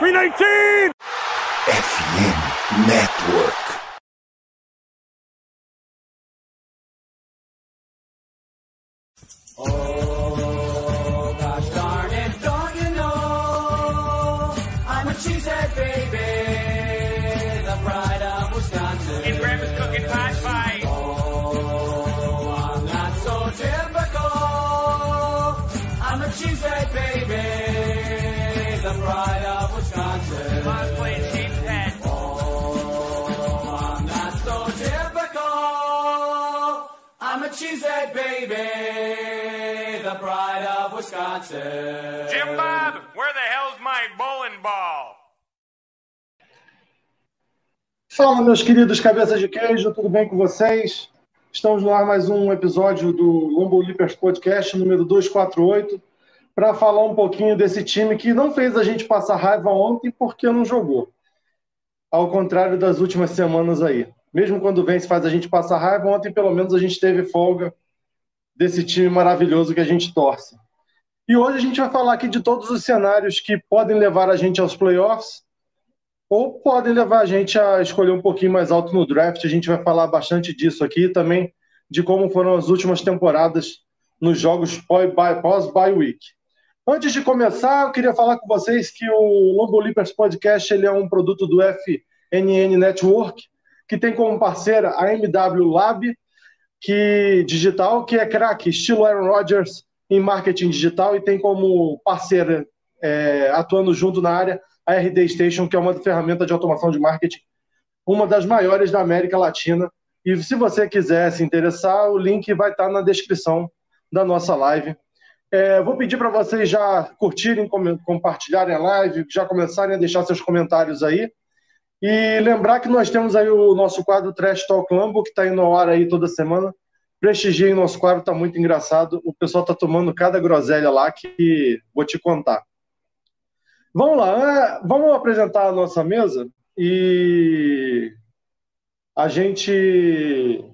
319! FM Network. The pride of Wisconsin. Jim Bob, where the hell's my bowling ball? Fala, meus queridos cabeças de queijo, tudo bem com vocês? Estamos no ar mais um episódio do Lombo Leapers Podcast, número 248, para falar um pouquinho desse time que não fez a gente passar raiva ontem porque não jogou. Ao contrário das últimas semanas aí. Mesmo quando vence faz a gente passar raiva, ontem pelo menos a gente teve folga desse time maravilhoso que a gente torce. E hoje a gente vai falar aqui de todos os cenários que podem levar a gente aos playoffs ou podem levar a gente a escolher um pouquinho mais alto no draft. A gente vai falar bastante disso aqui também, de como foram as últimas temporadas nos jogos pós-bye week. Antes de começar, eu queria falar com vocês que o Lombo Leapers Podcast ele é um produto do FNN Network, que tem como parceira a MW Lab, que digital, que é craque, estilo Aaron Rodgers em marketing digital, e tem como parceira, é, atuando junto na área, a RD Station, que é uma ferramenta de automação de marketing, uma das maiores da América Latina. E se você quiser se interessar, o link vai estar na descrição da nossa live. É, vou pedir para vocês já curtirem, com- compartilharem a live, já começarem a deixar seus comentários aí. E lembrar que nós temos aí o nosso quadro Trash Talk Lambo, que está indo ao ar aí toda semana. Prestigiem o nosso quadro, está muito engraçado. O pessoal está tomando cada groselha lá que vou te contar. Vamos lá, é, vamos apresentar a nossa mesa e a gente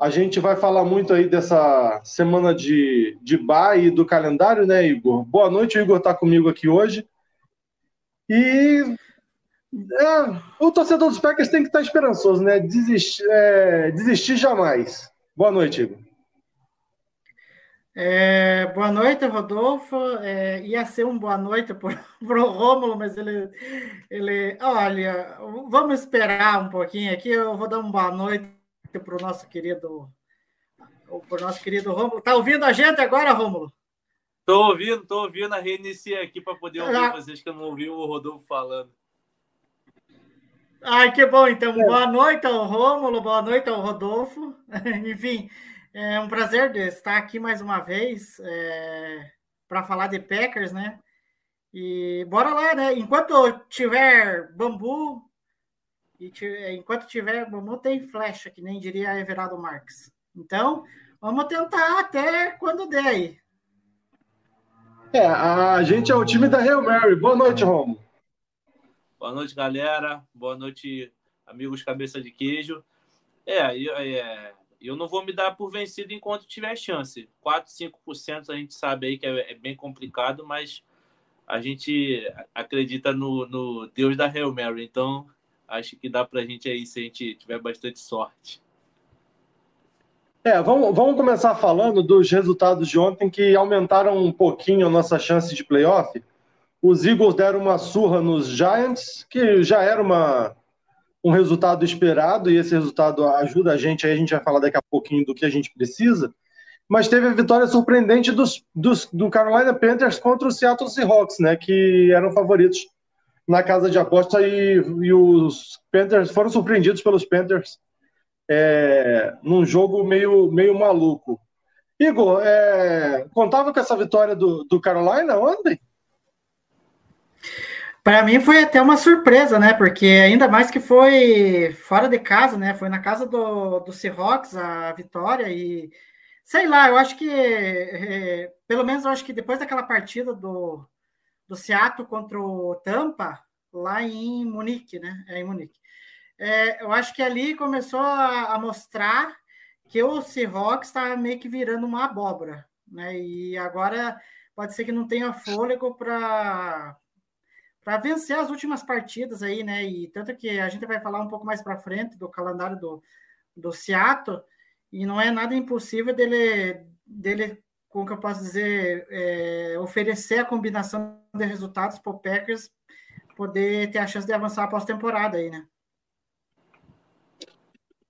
a gente vai falar muito aí dessa semana de, de bar e do calendário, né, Igor? Boa noite, o Igor está comigo aqui hoje. E é, o torcedor dos Packers tem que estar esperançoso, né? Desistir, é, desistir jamais. Boa noite, Igor. É, boa noite, Rodolfo. É, ia ser um boa noite para o Rômulo, mas ele, ele. Olha, vamos esperar um pouquinho aqui. Eu vou dar uma boa noite para o nosso querido. Para o nosso querido Rômulo. Tá ouvindo a gente agora, Rômulo? Tô ouvindo, tô ouvindo. A reiniciei aqui para poder ouvir Ah. vocês que eu não ouvi o Rodolfo falando. Ai, que bom. Então, boa noite ao Rômulo, boa noite ao Rodolfo. Enfim, é um prazer estar aqui mais uma vez para falar de Packers, né? E bora lá, né? Enquanto tiver bambu, e ti- enquanto tiver bambu, tem flecha, que nem diria Everaldo Marques. Então, vamos tentar até quando der aí. É, a gente é o time da Hail Mary. Boa noite, Romo. Boa noite, galera. Boa noite, amigos cabeça de queijo. É, eu, é, eu não vou me dar por vencido enquanto tiver chance. 4, 5% a gente sabe aí que é, é bem complicado, mas a gente acredita no, no Deus da Hail Mary. Então, acho que dá pra gente aí se a gente tiver bastante sorte. É, vamos, vamos começar falando dos resultados de ontem que aumentaram um pouquinho a nossa chance de playoff. Os Eagles deram uma surra nos Giants, que já era uma, um resultado esperado, e esse resultado ajuda a gente, aí a gente vai falar daqui a pouquinho do que a gente precisa. Mas teve a vitória surpreendente dos, dos, do Carolina Panthers contra o Seattle Seahawks, né, que eram favoritos na casa de aposta, e, e os Panthers foram surpreendidos pelos Panthers é, num jogo meio, meio maluco. Igor, é, contava com essa vitória do, do Carolina ontem? Para mim foi até uma surpresa, né? Porque ainda mais que foi fora de casa, né? Foi na casa do, do Seahawks a vitória e sei lá, eu acho que é, pelo menos eu acho que depois daquela partida do, do Seattle contra o Tampa lá em Munique, né? É em Munique. É, eu acho que ali começou a, a mostrar que o Seahawks está meio que virando uma abóbora, né? E agora pode ser que não tenha fôlego para para vencer as últimas partidas aí, né? E tanto que a gente vai falar um pouco mais para frente do calendário do, do Seattle, e não é nada impossível dele, dele como que eu posso dizer, é, oferecer a combinação de resultados para o Packers poder ter a chance de avançar a pós-temporada aí, né?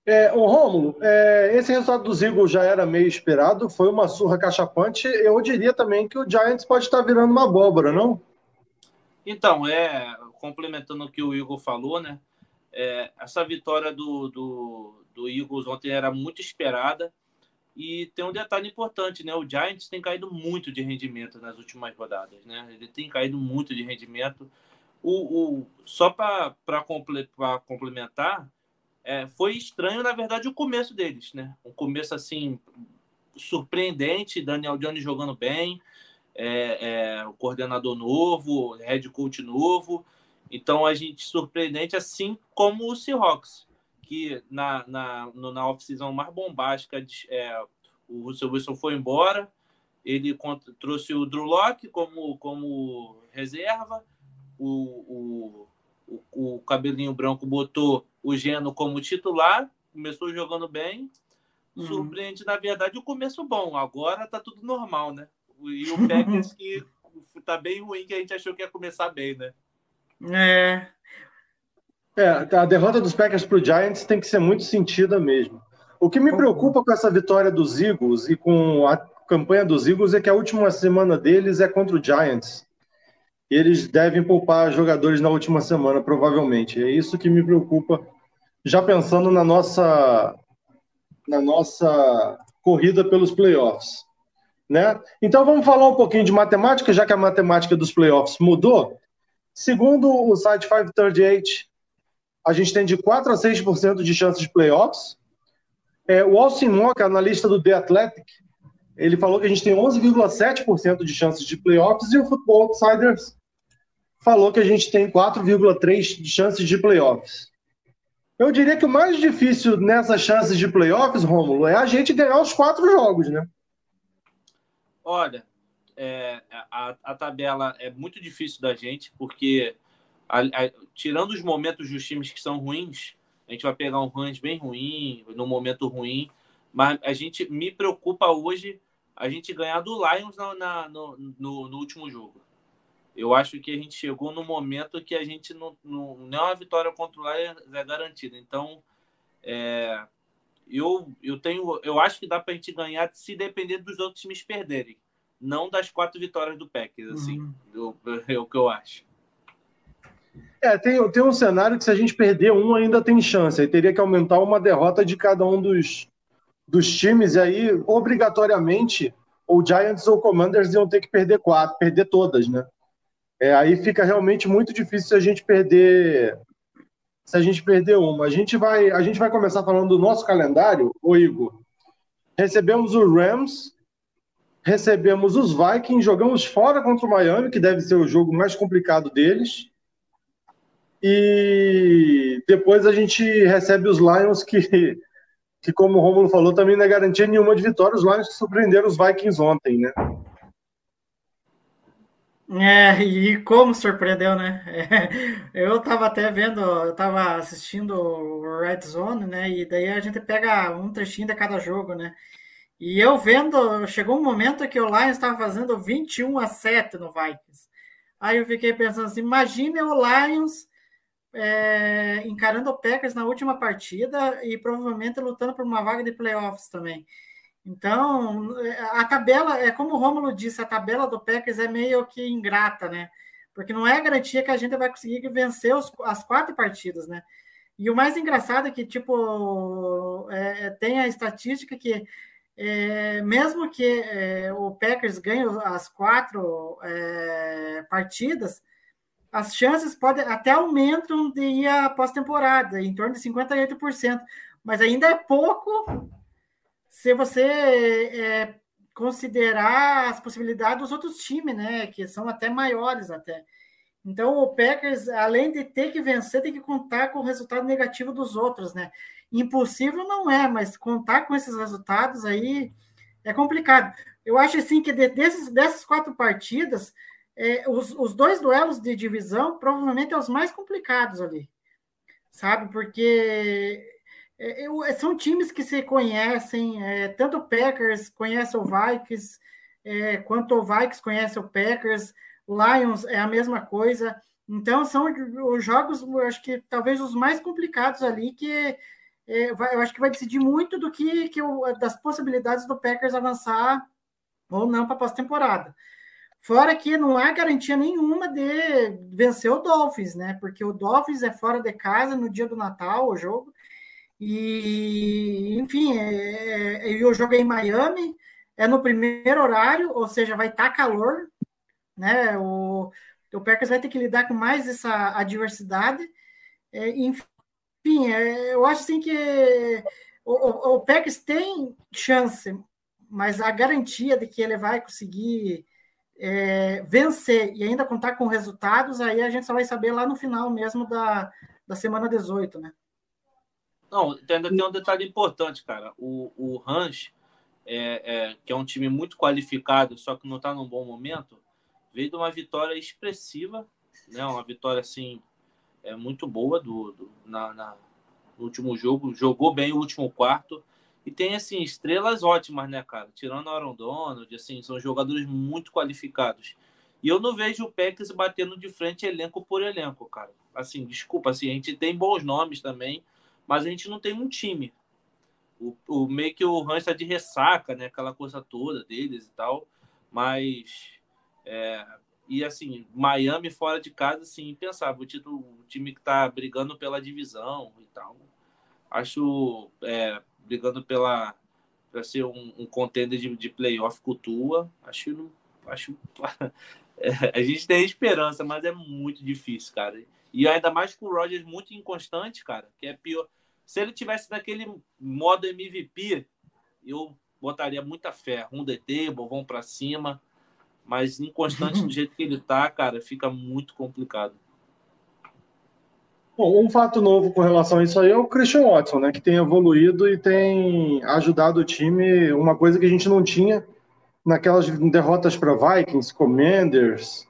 É, o Rômulo, é, esse resultado dos Eagles já era meio esperado, foi uma surra cachapante. Eu diria também que o Giants pode estar virando uma abóbora, não? Então, é, complementando o que o Igor falou, né? É, essa vitória do, do, do Eagles ontem era muito esperada. E tem um detalhe importante, né? O Giants tem caído muito de rendimento nas últimas rodadas, né? Ele tem caído muito de rendimento. O, o só para complementar, é, foi estranho, na verdade, o começo deles, né? Um começo assim surpreendente, Daniel Jones jogando bem, é, é, o coordenador novo, head coach novo. Então a gente surpreendente, assim como o Seahawks, que na, na, na off-season mais bombástica, é, o Russell Wilson foi embora, ele trouxe o Drew Locke como, como reserva, o, o, o, o cabelinho branco botou o Geno como titular, começou jogando bem. Uhum. Surpreende, na verdade, o começo bom. Agora tá tudo normal, né? E o Packers que tá bem ruim, que a gente achou que ia começar bem, né? É. É, a derrota dos Packers pro Giants tem que ser muito sentida mesmo. O que me preocupa com essa vitória dos Eagles e com a campanha dos Eagles é que a última semana deles é contra o Giants. Eles devem poupar jogadores na última semana, provavelmente. É isso que me preocupa, já pensando na nossa, na nossa corrida pelos playoffs. Né? Então vamos falar um pouquinho de matemática, já que a matemática dos playoffs mudou. Segundo o site 538, a gente tem de 4 a 6% de chance de playoffs. É, o Austin Mock, analista do The Athletic, ele falou que a gente tem 11,7% de chances de playoffs e o Football Outsiders falou que a gente tem 4,3 de chances de playoffs. Eu diria que o mais difícil nessas chances de playoffs, Rômulo, é a gente ganhar os quatro jogos, né? Olha, é, a, a, tabela é muito difícil da gente, porque a, a, tirando os momentos dos times que são ruins, a gente vai pegar um range bem ruim, no momento ruim, mas a gente me preocupa hoje a gente ganhar do Lions na, na no, no, no último jogo eu acho que a gente chegou no momento que a gente não, não, não é uma vitória contra o Lions é garantida. Então, é, eu, eu tenho, eu acho que dá para a gente ganhar se depender dos outros times perderem, não das quatro vitórias do Packers, assim, uhum. é o que eu acho. É, tem, tem um cenário que se a gente perder um ainda tem chance, aí teria que aumentar uma derrota de cada um dos, dos times, e aí obrigatoriamente ou Giants ou Commanders iam ter que perder quatro, perder todas, né? É, aí fica realmente muito difícil se a gente perder se a gente perder uma. A gente vai a gente vai começar falando do nosso calendário, o Igor. Recebemos o Rams, recebemos os Vikings, jogamos fora contra o Miami, que deve ser o jogo mais complicado deles. E depois a gente recebe os Lions, que, que como o Romulo falou, também não é garantia nenhuma de vitória. Os Lions que surpreenderam os Vikings ontem, né? É, e como surpreendeu, né? É, eu tava até vendo, eu tava assistindo o Red Zone, né? E daí a gente pega um trechinho de cada jogo, né? E eu vendo, chegou um momento que o Lions estava fazendo 21 a 7 no Vikings. Aí eu fiquei pensando assim, imagine o Lions é, encarando o Packers na última partida e provavelmente lutando por uma vaga de playoffs também. Então, a tabela, é como o Romulo disse, a tabela do Packers é meio que ingrata, né? Porque não é garantia que a gente vai conseguir vencer os, as quatro partidas, né? E o mais engraçado é que, tipo, é, tem a estatística que, é, mesmo que é, o Packers ganhe as quatro é, partidas, as chances podem até aumentam de ir à pós-temporada, em torno de 58%, mas ainda é pouco se você é, considerar as possibilidades dos outros times, né, que são até maiores até. Então o Packers, além de ter que vencer, tem que contar com o resultado negativo dos outros, né? Impossível não é, mas contar com esses resultados aí é complicado. Eu acho assim que desses, dessas quatro partidas, é, os, os dois duelos de divisão provavelmente é os mais complicados ali, sabe? Porque é, é, são times que se conhecem, é, tanto o Packers conhece o Vikings, é, quanto o Vikings conhece o Packers, Lions é a mesma coisa. Então, são os jogos, eu acho que talvez os mais complicados ali, que é, vai, eu acho que vai decidir muito do que, que das possibilidades do Packers avançar ou não para a pós-temporada. Fora que não há garantia nenhuma de vencer o Dolphins, né? Porque o Dolphins é fora de casa no dia do Natal, o jogo. E, enfim, é, é, jogo é em Miami, é no primeiro horário, ou seja, vai estar tá calor, né? O, o Packers vai ter que lidar com mais essa adversidade. É, enfim, é, eu acho assim que o, o, o Packers tem chance, mas a garantia de que ele vai conseguir é, vencer e ainda contar com resultados, aí a gente só vai saber lá no final mesmo da, da semana 18, né? Não, ainda tem um detalhe importante, cara. O, o Rans, é, é, que é um time muito qualificado, só que não está num bom momento, veio de uma vitória expressiva, né? Uma vitória assim é muito boa do, do na, na, no último jogo, jogou bem o último quarto. E tem, assim, estrelas ótimas, né, cara? Tirando Aaron Donald, assim, são jogadores muito qualificados. E eu não vejo o Packers batendo de frente elenco por elenco, cara. Assim, desculpa, assim, a gente tem bons nomes também, mas a gente não tem um time. O, o meio que o Rams está de ressaca, né? Aquela coisa toda deles e tal. Mas. É, e assim, Miami fora de casa, assim, impensável. O, título, o time que está brigando pela divisão e tal. Acho. É, brigando pela para ser um, um contender de, de playoff com Tua. Acho, acho é, a gente tem esperança, mas é muito difícil, cara. E ainda mais com o Rogers muito inconstante, cara, que é pior. Se ele tivesse naquele modo MVP, eu botaria muita fé. Um the table, vão para cima. Mas inconstante do jeito que ele tá, cara, fica muito complicado. Bom, um fato novo com relação a isso aí é o Christian Watson, né? Que tem evoluído e tem ajudado o time, uma coisa que a gente não tinha naquelas derrotas para Vikings, Commanders,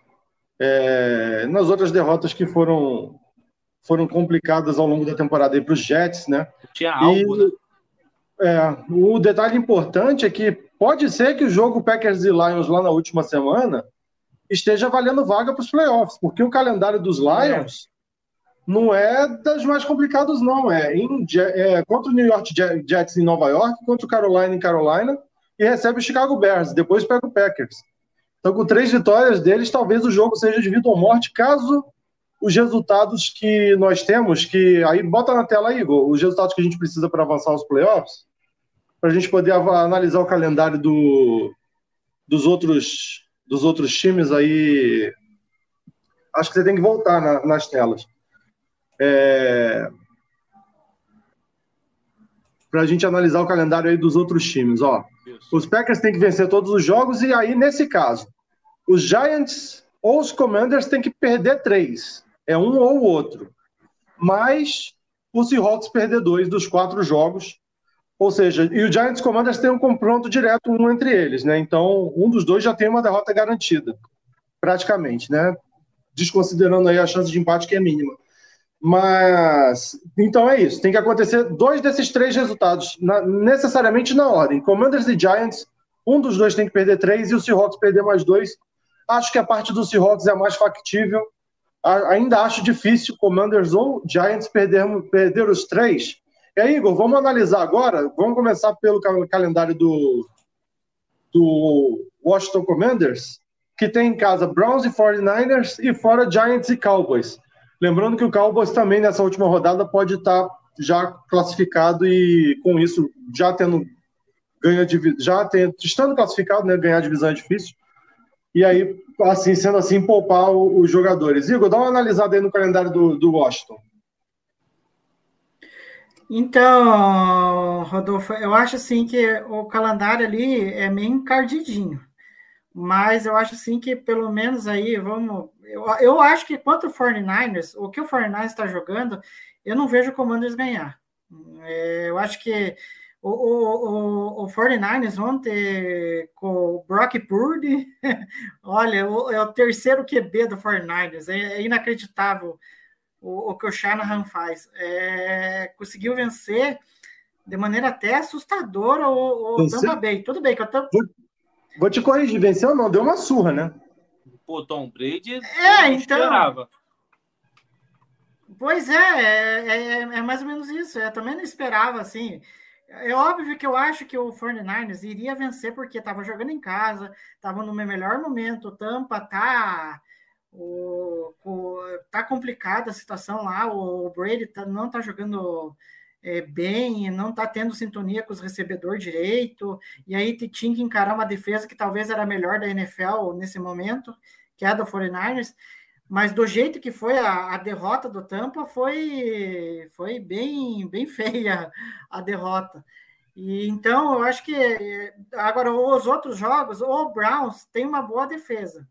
é, nas outras derrotas que foram foram complicadas ao longo da temporada para os Jets, né? Tinha algo, e, né? É, o detalhe importante é que pode ser que o jogo Packers e Lions lá na última semana esteja valendo vaga para os playoffs, porque o calendário dos Lions é não é das mais complicadas, não. É, em, é contra o New York Jets em Nova York, contra o Carolina em Carolina, e recebe o Chicago Bears, depois pega o Packers. Então, com três vitórias deles, talvez o jogo seja de vida ou morte, caso os resultados que nós temos, que aí bota na tela aí, Igor, os resultados que a gente precisa para avançar os playoffs, para a gente poder analisar o calendário do, dos outros dos outros times aí. Acho que você tem que voltar na, nas telas. É... Para a gente analisar o calendário aí dos outros times. Ó. Os Packers têm que vencer todos os jogos, e aí, nesse caso, os Giants ou os Commanders têm que perder três. É um ou outro. Mas o Seahawks perder dois dos quatro jogos. Ou seja, e o Giants Commanders tem um confronto direto um entre eles, né? Então, um dos dois já tem uma derrota garantida, praticamente, né? Desconsiderando aí a chance de empate que é mínima. Mas, então é isso. Tem que acontecer dois desses três resultados, na, necessariamente na ordem. Commanders e Giants, um dos dois tem que perder três e o Seahawks perder mais dois. Acho que a parte do Seahawks é mais factível. Ainda acho difícil Commanders ou Giants perder, perder os três. E aí, Igor, vamos analisar agora. Vamos começar pelo calendário do, do Washington Commanders, que tem em casa Browns e 49ers e fora Giants e Cowboys. Lembrando que o Cowboys também nessa última rodada pode estar já classificado e com isso já tendo ganha já tendo, estando classificado, né, ganhar divisão é difícil. E aí, assim, sendo assim, poupar os jogadores. Igor, dá uma analisada aí no calendário do, do Washington. Então, Rodolfo, eu acho assim que o calendário ali é meio encardidinho. Mas eu acho assim que pelo menos aí, vamos. Eu, eu acho que quanto o 49ers, o que o 49ers está jogando, eu não vejo o Commanders ganhar. É, eu acho que o, o, o, o 49ers ontem com o Brock Purdy, olha, o, é o terceiro QB do 49ers, é, é inacreditável o, o, que o Shanahan faz. É, conseguiu vencer de maneira até assustadora o, o Tampa Bay. Tudo bem que eu tô... Vou, vou te corrigir, venceu não, deu uma surra, né? Pô, Tom Brady é, então... esperava. Pois é, é, é, é, mais ou menos isso. Eu também não esperava, assim. É óbvio que eu acho que o 49ers iria vencer porque estava jogando em casa, estava no meu melhor momento. Tampa tá, o, o, tá complicada a situação lá. O Brady tá, não está jogando é, bem, não está tendo sintonia com os recebedores direito. E aí tinha que encarar uma defesa que talvez era a melhor da NFL nesse momento, que é a do 49ers. Mas do jeito que foi a, a, derrota do Tampa, foi, foi bem, bem feia a derrota. E então eu acho que agora os outros jogos, o Browns tem uma boa defesa,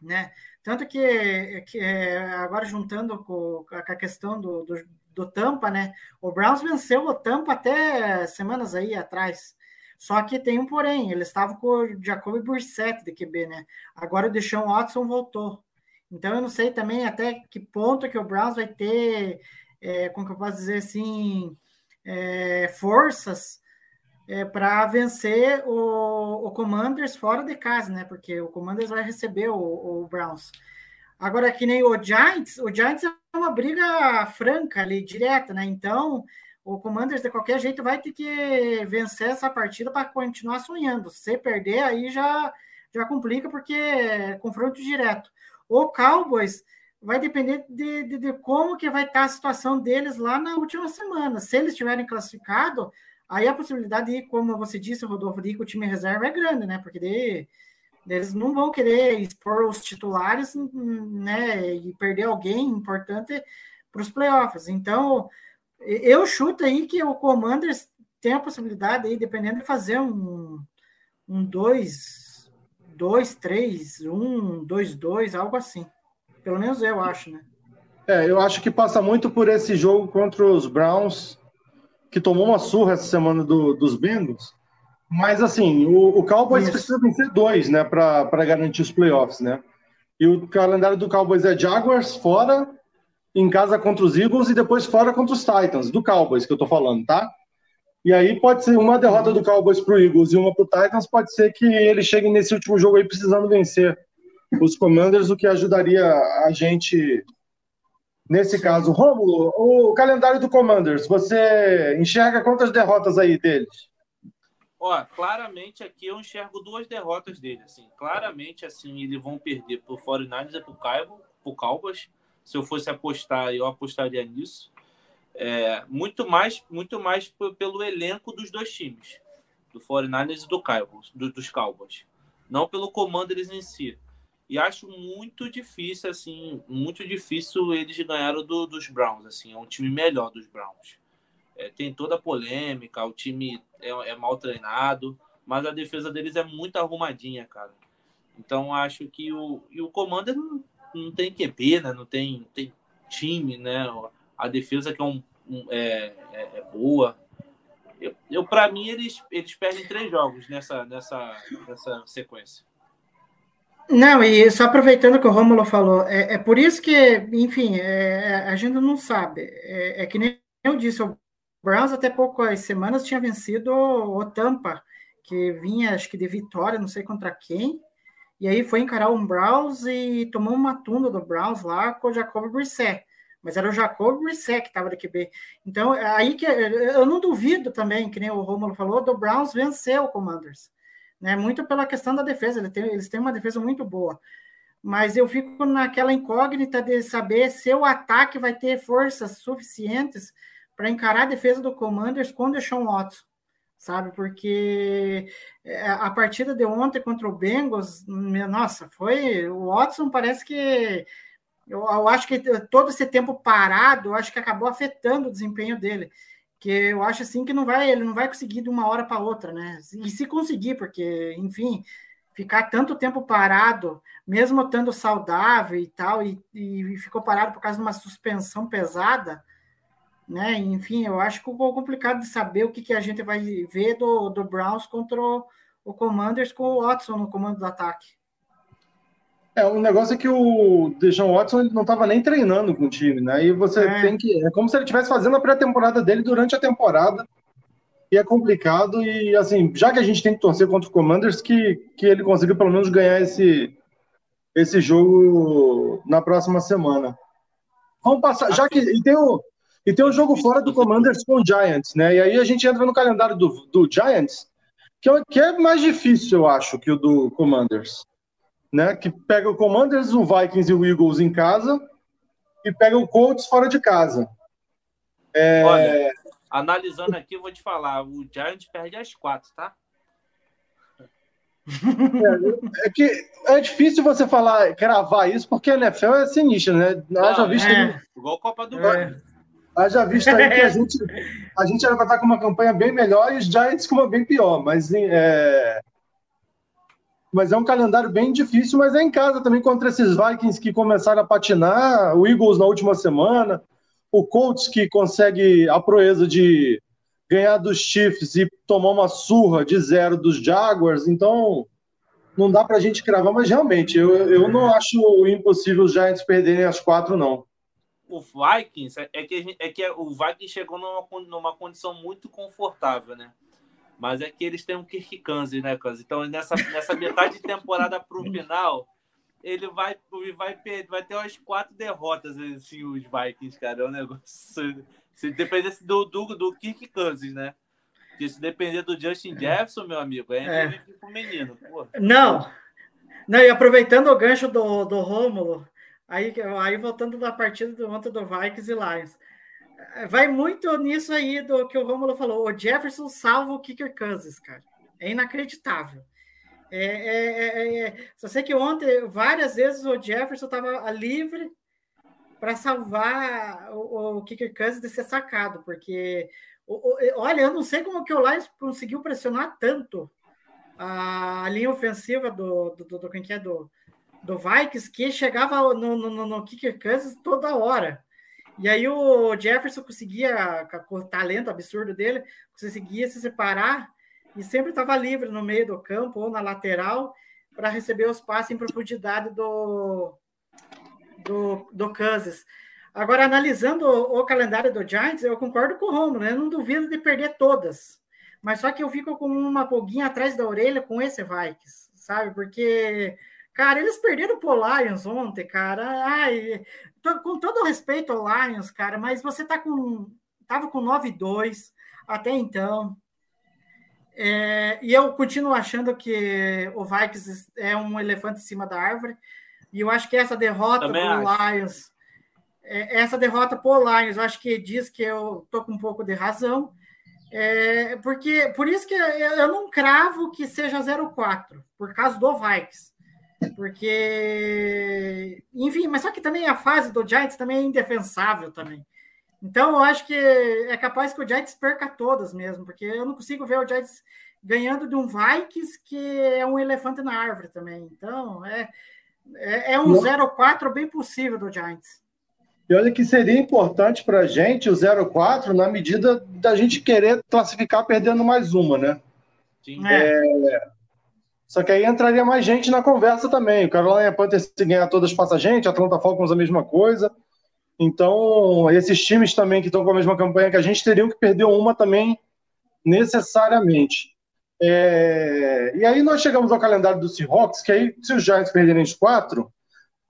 né? Tanto que, que agora juntando com, com a questão do, do, do, Tampa, né? O Browns venceu o Tampa até semanas aí atrás. Só que tem um porém, ele estava com o Jacoby Brissett de QB, né? Agora o Deshaun Watson voltou. Então eu não sei também até que ponto que o Browns vai ter, é, como que eu posso dizer assim, é, forças é, para vencer o, o, Commanders fora de casa, né? Porque o Commanders vai receber o, o, Browns. Agora, que nem o Giants, o Giants é uma briga franca ali, direta, né? Então, o Commanders de qualquer jeito vai ter que vencer essa partida para continuar sonhando. Se perder, aí já, já complica, porque é confronto direto. O Cowboys vai depender de, de, de, como que vai estar a situação deles lá na última semana. Se eles estiverem classificados, aí a possibilidade de, como você disse, Rodolfo, de que o time reserva é grande, né? Porque eles não vão querer expor os titulares, né? E perder alguém importante para os playoffs. Então, eu chuto aí que o Commanders tem a possibilidade aí, dependendo de fazer um, um dois 2, 3, 1, 2, 2, algo assim. Pelo menos eu acho, né? É, eu acho que passa muito por esse jogo contra os Browns, que tomou uma surra essa semana do, dos Bengals. Mas, assim, o, o Cowboys Isso. precisa vencer dois, né, para garantir os playoffs, né? E o calendário do Cowboys é Jaguars fora, em casa contra os Eagles e depois fora contra os Titans, do Cowboys que eu tô falando, tá? E aí pode ser uma derrota do Cowboys para o Eagles e uma para o Titans, pode ser que eles cheguem nesse último jogo aí precisando vencer os Commanders, o que ajudaria a gente nesse caso. Rômulo, o calendário do Commanders, você enxerga quantas derrotas aí deles? Ó, claramente aqui eu enxergo duas derrotas dele, assim. Claramente, assim, eles vão perder pro 49ers e pro pro Cowboys. Se eu fosse apostar, eu apostaria nisso. É, muito mais muito mais pelo elenco dos dois times, do 49ers e do Cowboys, do, dos Cowboys, não pelo comando eles em si. E acho muito difícil, assim, muito difícil eles ganharam do, dos Browns, assim, é um time melhor dos Browns. É, tem toda a polêmica, o time é, é, mal treinado, mas a defesa deles é muito arrumadinha, cara. Então acho que o, e o Commander não, não tem QB, né? Não tem, tem time, né? A defesa que é, um, um é, é, é, boa. Eu, eu para mim, eles, eles perdem três jogos nessa, nessa, nessa sequência. Não, e só aproveitando que o Romulo falou, é, é por isso que, enfim, é, a gente não sabe. É, é, que nem eu disse, o Browns até poucas semanas tinha vencido o Tampa, que vinha, acho que de vitória, não sei contra quem, e aí foi encarar o Browns e tomou uma tunda do Browns lá com o Jacob Brissett mas era o Jacob Brissett que estava da QB. Então, é aí que eu não duvido também, que nem o Romulo falou, do Browns vencer o Commanders. Né? Muito pela questão da defesa, eles têm, eles têm uma defesa muito boa. Mas eu fico naquela incógnita de saber se o ataque vai ter forças suficientes para encarar a defesa do Commanders com o Deshaun Watson, sabe? Porque é, a partida de ontem contra o Bengals, nossa, foi. O Watson parece que eu, eu, acho que todo esse tempo parado, eu acho que acabou afetando o desempenho dele. Que eu acho assim que não vai, ele não vai conseguir de uma hora para outra, né? E se conseguir, porque, enfim, ficar tanto tempo parado, mesmo estando saudável e tal, e, e ficou parado por causa de uma suspensão pesada, né? Enfim, eu acho que ficou complicado de saber o que, que a gente vai ver do, do Browns contra o, o Commanders com o Watson no comando do ataque. É, o negócio é que o Deshaun Watson ele não estava nem treinando com o time, né? E você É. tem que. É como se ele estivesse fazendo a pré-temporada dele durante a temporada. E é complicado. E assim, já que a gente tem que torcer contra o Commanders, que, que ele consiga pelo menos ganhar esse, esse jogo na próxima semana. Vamos passar. Já que. E tem o, e tem o jogo fora do Commanders com o Giants, né? E aí a gente entra no calendário do, do Giants, que é, que é mais difícil, eu acho, que o do Commanders né? Que pega o Commanders, o Vikings e o Eagles em casa e pega o Colts fora de casa. É, Olha, analisando aqui, eu vou te falar, o Giants perde as quatro, tá? é que é difícil você falar, cravar isso, porque a NFL é sinistra, né? Haja Não, visto, é. Igual Copa do É. Mundo. haja visto aí que a gente, a gente era para estar com uma campanha bem melhor e os Giants com uma bem pior, mas é, mas é um calendário bem difícil, mas é em casa também contra esses Vikings que começaram a patinar, o Eagles na última semana, o Colts que consegue a proeza de ganhar dos Chiefs e tomar uma surra de zero dos Jaguars, então não dá pra gente cravar, mas realmente eu, eu não acho impossível os Giants perderem as quatro, não. O Vikings é que, a gente- é que o Vikings chegou numa, numa condição muito confortável, né? Mas é que eles têm um Kirk Cousins, né, Cousins? Então, nessa, nessa metade de temporada pro final, ele vai, ele vai, per- vai ter umas quatro derrotas, assim, os Vikings, cara. É um negócio. Se dependesse do, do, do Kirk Cousins, né? Porque se depender do Justin Jefferson, meu amigo, é, É. Pro menino. Pô. Não, não, e aproveitando o gancho do, do Rômulo, aí, aí voltando da partida do ontem do Vikings e Lions, vai muito nisso aí do que o Rômulo falou. O Jefferson salva o Kicker Cousins, cara. É inacreditável. É, é, é, é, só sei que ontem, várias vezes, o Jefferson estava livre para salvar o, o Kicker Cousins de ser sacado, porque, o- o- olha, eu não sei como que o Lions conseguiu pressionar tanto a linha ofensiva do, do, do, do, quem que é? do, do Vikings, que chegava no, no, no, no Kicker Cousins toda hora. E aí o Jefferson conseguia, com o talento absurdo dele, conseguia se separar e sempre estava livre no meio do campo ou na lateral para receber os passes em profundidade do, do, do Kansas. Agora, analisando o, o calendário do Giants, eu concordo com o Romulo, né? eu não duvido de perder todas. Mas só que eu fico com uma pulguinha atrás da orelha com esse Vikings, sabe? Porque, cara, eles perderam pro Lions ontem, cara. Ai, tô- com todo respeito ao Lions, cara, mas você tá com. Tava com 9-2 até então. É, e eu continuo achando que o Vikings é um elefante em cima da árvore. E eu acho que essa derrota Também pro acho. Lions, é, essa derrota pro Lions, eu acho que diz que eu tô com um pouco de razão. É, porque por isso que eu eu não cravo que seja 0-4, por causa do Vikings. Porque, enfim, mas só que também a fase do Giants também é indefensável também. Então eu acho que é capaz que o Giants perca todas mesmo, porque eu não consigo ver o Giants ganhando de um Vikings que é um elefante na árvore também. Então é, é, é um Não. 0-4 bem possível do Giants. E olha que seria importante para a gente o 0-4 na medida da gente querer classificar perdendo mais uma, né? Sim. É. Só que aí entraria mais gente na conversa também. O Carolina Panthers se ganhar todas passa a gente, Atlanta Falcons a mesma coisa. Então, esses times também que estão com a mesma campanha que a gente teriam que perder uma também necessariamente. É, E aí nós chegamos ao calendário do Seahawks, que aí, se os Giants perderem os quatro,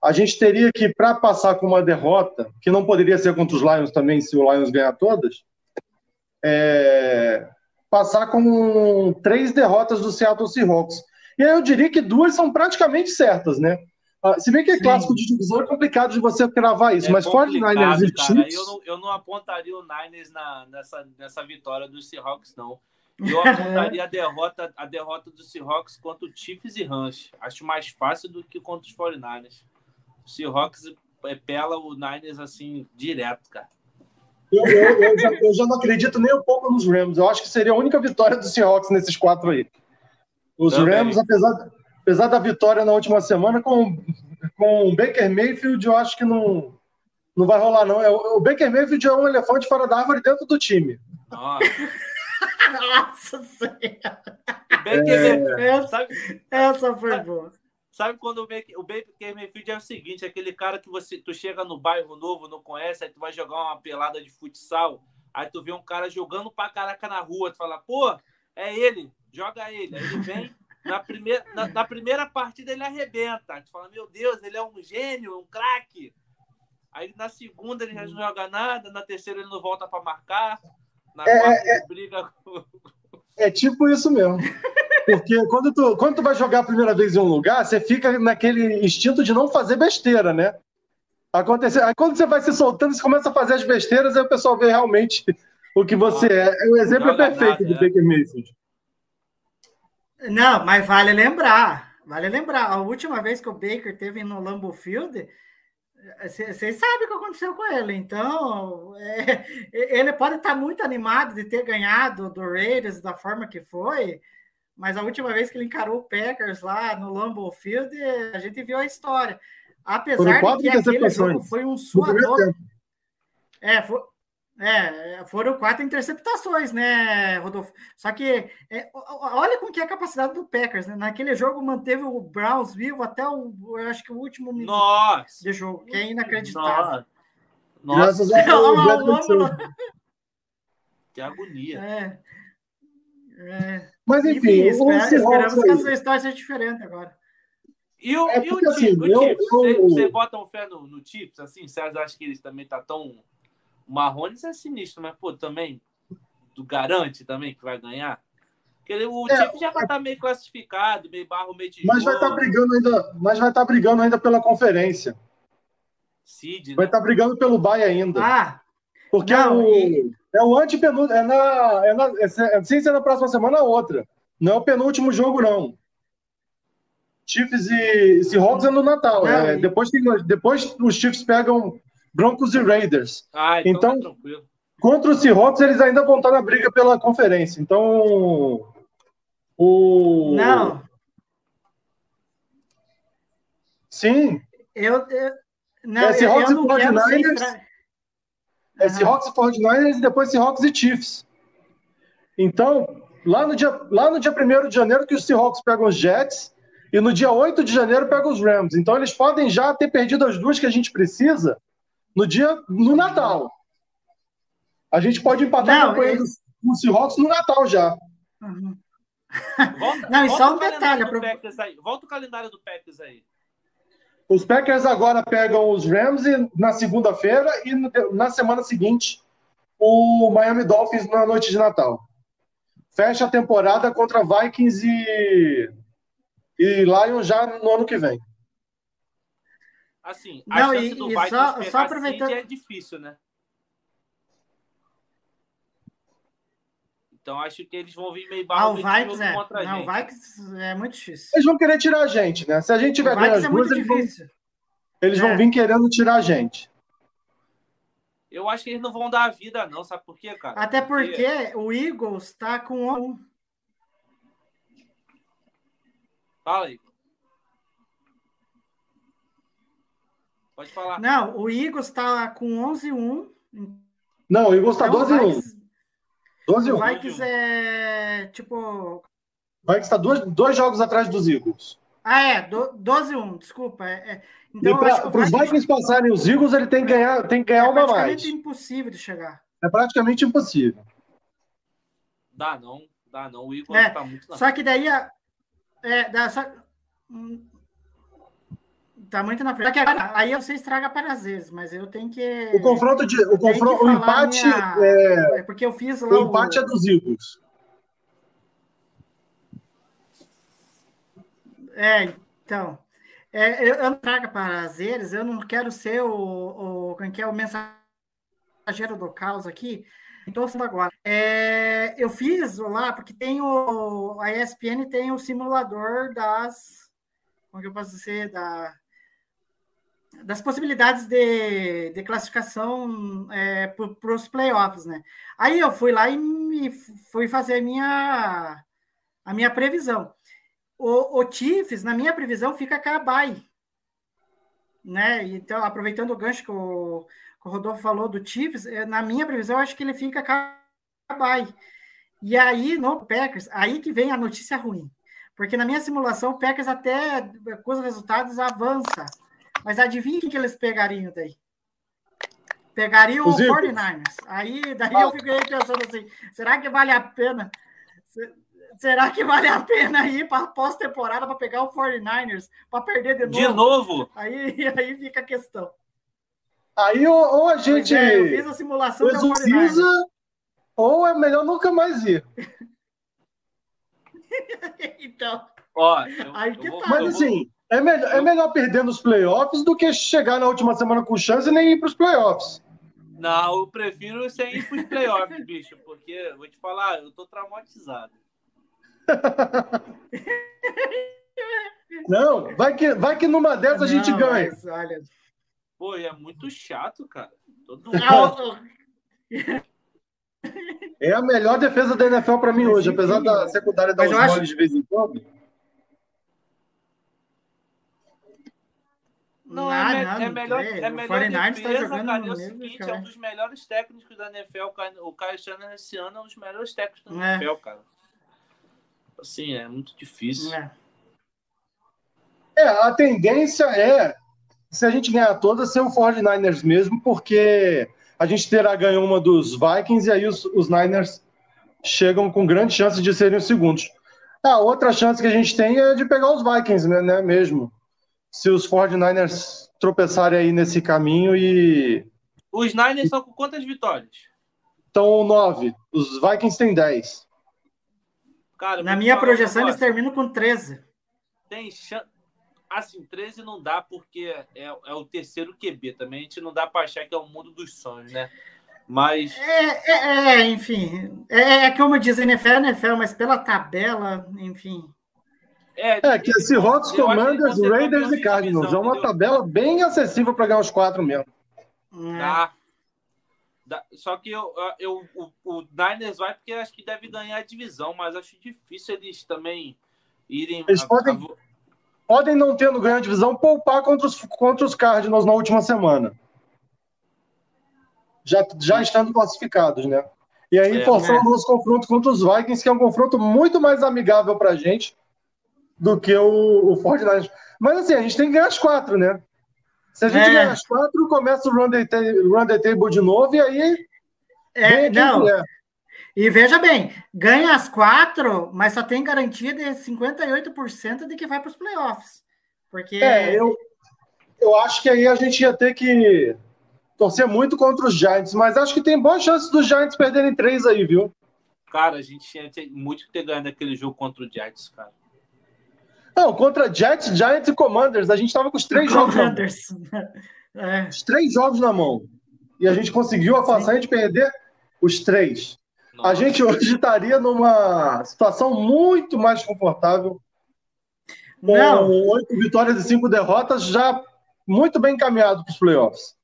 a gente teria que, para passar com uma derrota, que não poderia ser contra os Lions também, se o Lions ganhar todas, é, passar com três derrotas do Seattle Seahawks. E aí eu diria que duas são praticamente certas, né? Ah, Se bem que é Sim. clássico de divisão, é complicado de você cravar isso, É mas complicado, 49ers e. Chiefs... Eu não, eu não apontaria o Niners na, nessa, nessa vitória dos Seahawks, não. Eu apontaria a derrota, a derrota dos Seahawks contra o Chiefs e Rams. Acho mais fácil do que contra os 49ers. O Seahawks é, pela o Niners assim, direto, cara. Eu, eu- eu já, eu já não acredito nem um pouco nos Rams. Eu acho que seria a única vitória do Seahawks nesses quatro aí. Os Também. Rams, apesar, apesar da vitória na última semana, com, com o Baker Mayfield, eu acho que não, Não vai rolar, não. É, o Baker Mayfield é um elefante fora da árvore dentro do time. Nossa. Nossa Senhora. Mayfield- Essa, sabe, essa foi boa. sabe quando o Baker, o Baker Mayfield é o seguinte, é aquele cara que você, tu chega no bairro novo, não conhece, aí tu vai jogar uma pelada de futsal, aí tu vê um cara jogando pra caraca na rua, tu fala, pô, é ele, joga ele. Aí ele vem, na primeira, na, na primeira partida ele arrebenta. Tu fala, meu Deus, ele é um gênio, um craque. Aí na segunda ele já não joga nada, na terceira ele não volta pra marcar, na É, quarta ele briga com... É tipo isso mesmo. Porque quando tu, quando tu vai jogar a primeira vez em um lugar, você fica naquele instinto de não fazer besteira, né? Acontecer, aí quando você vai se soltando, você começa a fazer as besteiras, aí o pessoal vê realmente o que você é. O exemplo é perfeito nada, do é. Baker Mayfield. Não, mas vale lembrar. Vale lembrar. A última vez que o Baker teve no Lambeau Field, vocês sabem o que aconteceu com ele. Então, é, ele pode estar muito animado de ter ganhado do Raiders da forma que foi, mas a última vez que ele encarou o Packers lá no Lambeau Field, a gente viu a história. Apesar de que aquele jogo foi um suador. É, fo- é, foram quatro interceptações, né, Rodolfo? Só que é, o- o- olha com que é a capacidade do Packers, né? Naquele jogo manteve o Browns vivo até o, eu acho que o último minuto Nossa! de jogo, que é inacreditável. Nossa, Nossa, ao Olha o que agonia. É, é. Mas Enfim, enfim, o espera- esperamos que a sua história seja diferente agora. E o, É e o assim, o eu- Chiefs, eu- Você, você bota um fé no, no Chiefs, assim? Você acha que eles também tá tão... O Marrones é sinistro, mas, pô, também... Tu garante também que vai ganhar? Porque ele- o É, Chiefs já vai estar meio classificado, meio barro, meio tijolo. Mas vai estar brigando ainda, mas vai estar brigando ainda pela conferência. Né? Vai estar brigando pelo bye ainda. Ah, Porque Não, o, e- é o antepenúltimo. É na, é na, é, sem ser na próxima semana, é outra. Não é o penúltimo jogo, não. Chiefs e Seahawks é no Natal. Não, é, e- depois, tem, depois os Chiefs pegam Broncos e Raiders. Ah, então, Então- tá. Contra os Seahawks, eles ainda vão estar na briga pela conferência. Então. O... não, Sim, eu, eu, não, É eu, Seahawks eu não e quero ser 49ers. estra... É. Seahawks e 49ers e depois Seahawks e Chiefs. Então, lá no dia, lá no dia 1 de janeiro que os Seahawks pegam os Jets e no dia 8 de janeiro pegam os Rams. Então eles podem já ter perdido as duas que a gente precisa no dia no Natal. A gente pode empatar Não, a campanha é- dos Seahawks no Natal já. Uhum. Volta, Não, e volta só o um calendário detalhe, do apro- Packers aí. Volta o calendário do Packers aí. Os Packers agora pegam os Rams na segunda-feira e na semana seguinte o Miami Dolphins na noite de Natal. Fecha a temporada contra Vikings e, e Lions já no ano que vem. Assim, a Não, chance e- do Vikings só- pegar só aproveitando- seed é difícil, né? Então acho que eles vão vir meio Ah, barro o meio Vikings é. contra a Não, o gente. Vikings é muito difícil. Eles vão querer tirar a gente, né? Se a gente O tiver ganho as é duas, muito eles vão, difícil. eles vão É. vir querendo tirar a gente. Eu acho que eles não vão dar a vida, não. Sabe por quê, cara? Até porque o Eagles está com. Fala aí. Pode falar. Não, o Eagles está com 11-1. Não, o Eagles tá Então, 12 e o 1. Vikings, 12 e 1. o Vikings é tipo. O Vikings tá dois, dois jogos atrás dos Eagles. Ah, é, do- 12-1, desculpa. É, é. Então, que para os Vikings Vikings passarem os Eagles, ele tem que ganhar, tem que ganhar é uma a praticamente mais. impossível de chegar. É praticamente impossível. Dá não, dá não. O Igor É, tá muito na Só que daí. É, dá, só, tá muito na frente. Aí você estraga para as vezes, mas eu tenho que. O confronto de, o, confronto, o empate, minha- é, é Porque eu fiz lá o empate é dos Eagles. É, então. É, eu, eu não trago prazeres, eu não quero ser o, o, quem que é o mensageiro do caos aqui. Então, agora. É, eu fiz lá, porque tem o. A ESPN tem o simulador das. Como que eu posso dizer? Da, das possibilidades de, de classificação é, para os playoffs, né? Aí eu fui lá e me, fui fazer a minha, a minha previsão. O, o Chiefs, na minha previsão, fica com a bye. né? Então, aproveitando o gancho que o, que o Rodolfo falou do Chiefs, eh, na minha previsão, acho que ele fica bye. E aí, no Packers, aí que vem a notícia ruim. Porque na minha simulação, o Packers até com os resultados avança. Mas adivinha quem que eles pegariam daí? Pegariam Os o Eagles. 49ers. Aí daí eu fiquei pensando assim: será que vale a pena? Se- Será que vale a pena ir para pós-temporada para pegar o 49ers para perder de novo? De novo? Aí, aí fica a questão. Aí ou, ou a gente é, eu fiz a simulação do 49ers. exorciza, ou é melhor nunca mais ir. Então, Ó, eu, Aí eu que vou- tá. eu Mas vou- assim, é melhor, é melhor perder nos playoffs do que chegar na última semana com chance e nem ir para os playoffs. Não, eu prefiro sem ir pros playoffs, bicho, porque vou te falar, eu tô traumatizado. Não, vai que, vai que numa dessas a gente ganha. mas, olha, Pô, e é muito chato, cara. Todo Ah, É a melhor defesa da NFL para mim Mas, hoje, apesar da secundária dar mas uns acho- de vez em quando. Não, é, me- não, é melhor, é, é o melhor 49ers tá defesa, jogando cara. É o mesmo, seguinte, cara. é um dos melhores técnicos da NFL. o Kyle- O Kyle Shanahan esse ano é um dos melhores técnicos da É. NFL, cara. Assim, é muito difícil. é. É, a tendência é, se a gente ganhar todas, ser o 49ers mesmo, porque a gente terá ganho uma dos Vikings e aí os, os Niners chegam com grande chance de serem os segundos. A outra chance que a gente tem é de pegar os Vikings, né, né, mesmo. Se os 49ers tropeçarem aí nesse caminho e Os Niners estão com quantas vitórias? estão nove, os Vikings têm 10. Cara, Na minha projeção, eles terminam com 13. tem chance. Assim, 13 não dá porque é, é o terceiro QB também. A gente não dá pra achar que é o mundo dos sonhos, né? Mas É, é, é, enfim. É, é como diz NFL, NFL, mas pela tabela, enfim. É, É, que é Seahawks, Commanders, Raiders e Cardinals. divisão, É uma entendeu? tabela bem acessível para ganhar os quatro mesmo. É. Dá. Dá. Só que eu, eu, o, o Niners vai porque acho que deve ganhar a divisão, mas acho difícil eles também irem. Eles a- podem- a- podem, não tendo ganho a divisão, poupar contra os, contra os Cardinals na última semana. Já, já estando classificados, né? E aí É, forçar né? o nosso confronto contra os Vikings, que é um confronto muito mais amigável pra gente do que o, o 49ers. Mas assim, a gente tem que ganhar as quatro, né? Se a gente É. ganhar as quatro, começa o run the, run the table de novo, e aí É, não, quiser. e veja bem, ganha as quatro, mas só tem garantia de 58% de que vai para os playoffs. Porque É, eu, eu acho que aí a gente ia ter que torcer muito contra os Giants, mas acho que tem boas chances dos Giants perderem três aí, viu? Cara, a gente tinha muito que ter ganho aquele jogo contra o Jets, cara. Não, contra Jets, Giants e Commanders, a gente tava com os três jogos na mão. Commanders. É, Os três jogos na mão. E a gente conseguiu a façanha de perder os três. A Nossa. gente hoje estaria numa situação muito mais confortável. Com Não. oito vitórias e cinco derrotas, já muito bem encaminhado para os playoffs.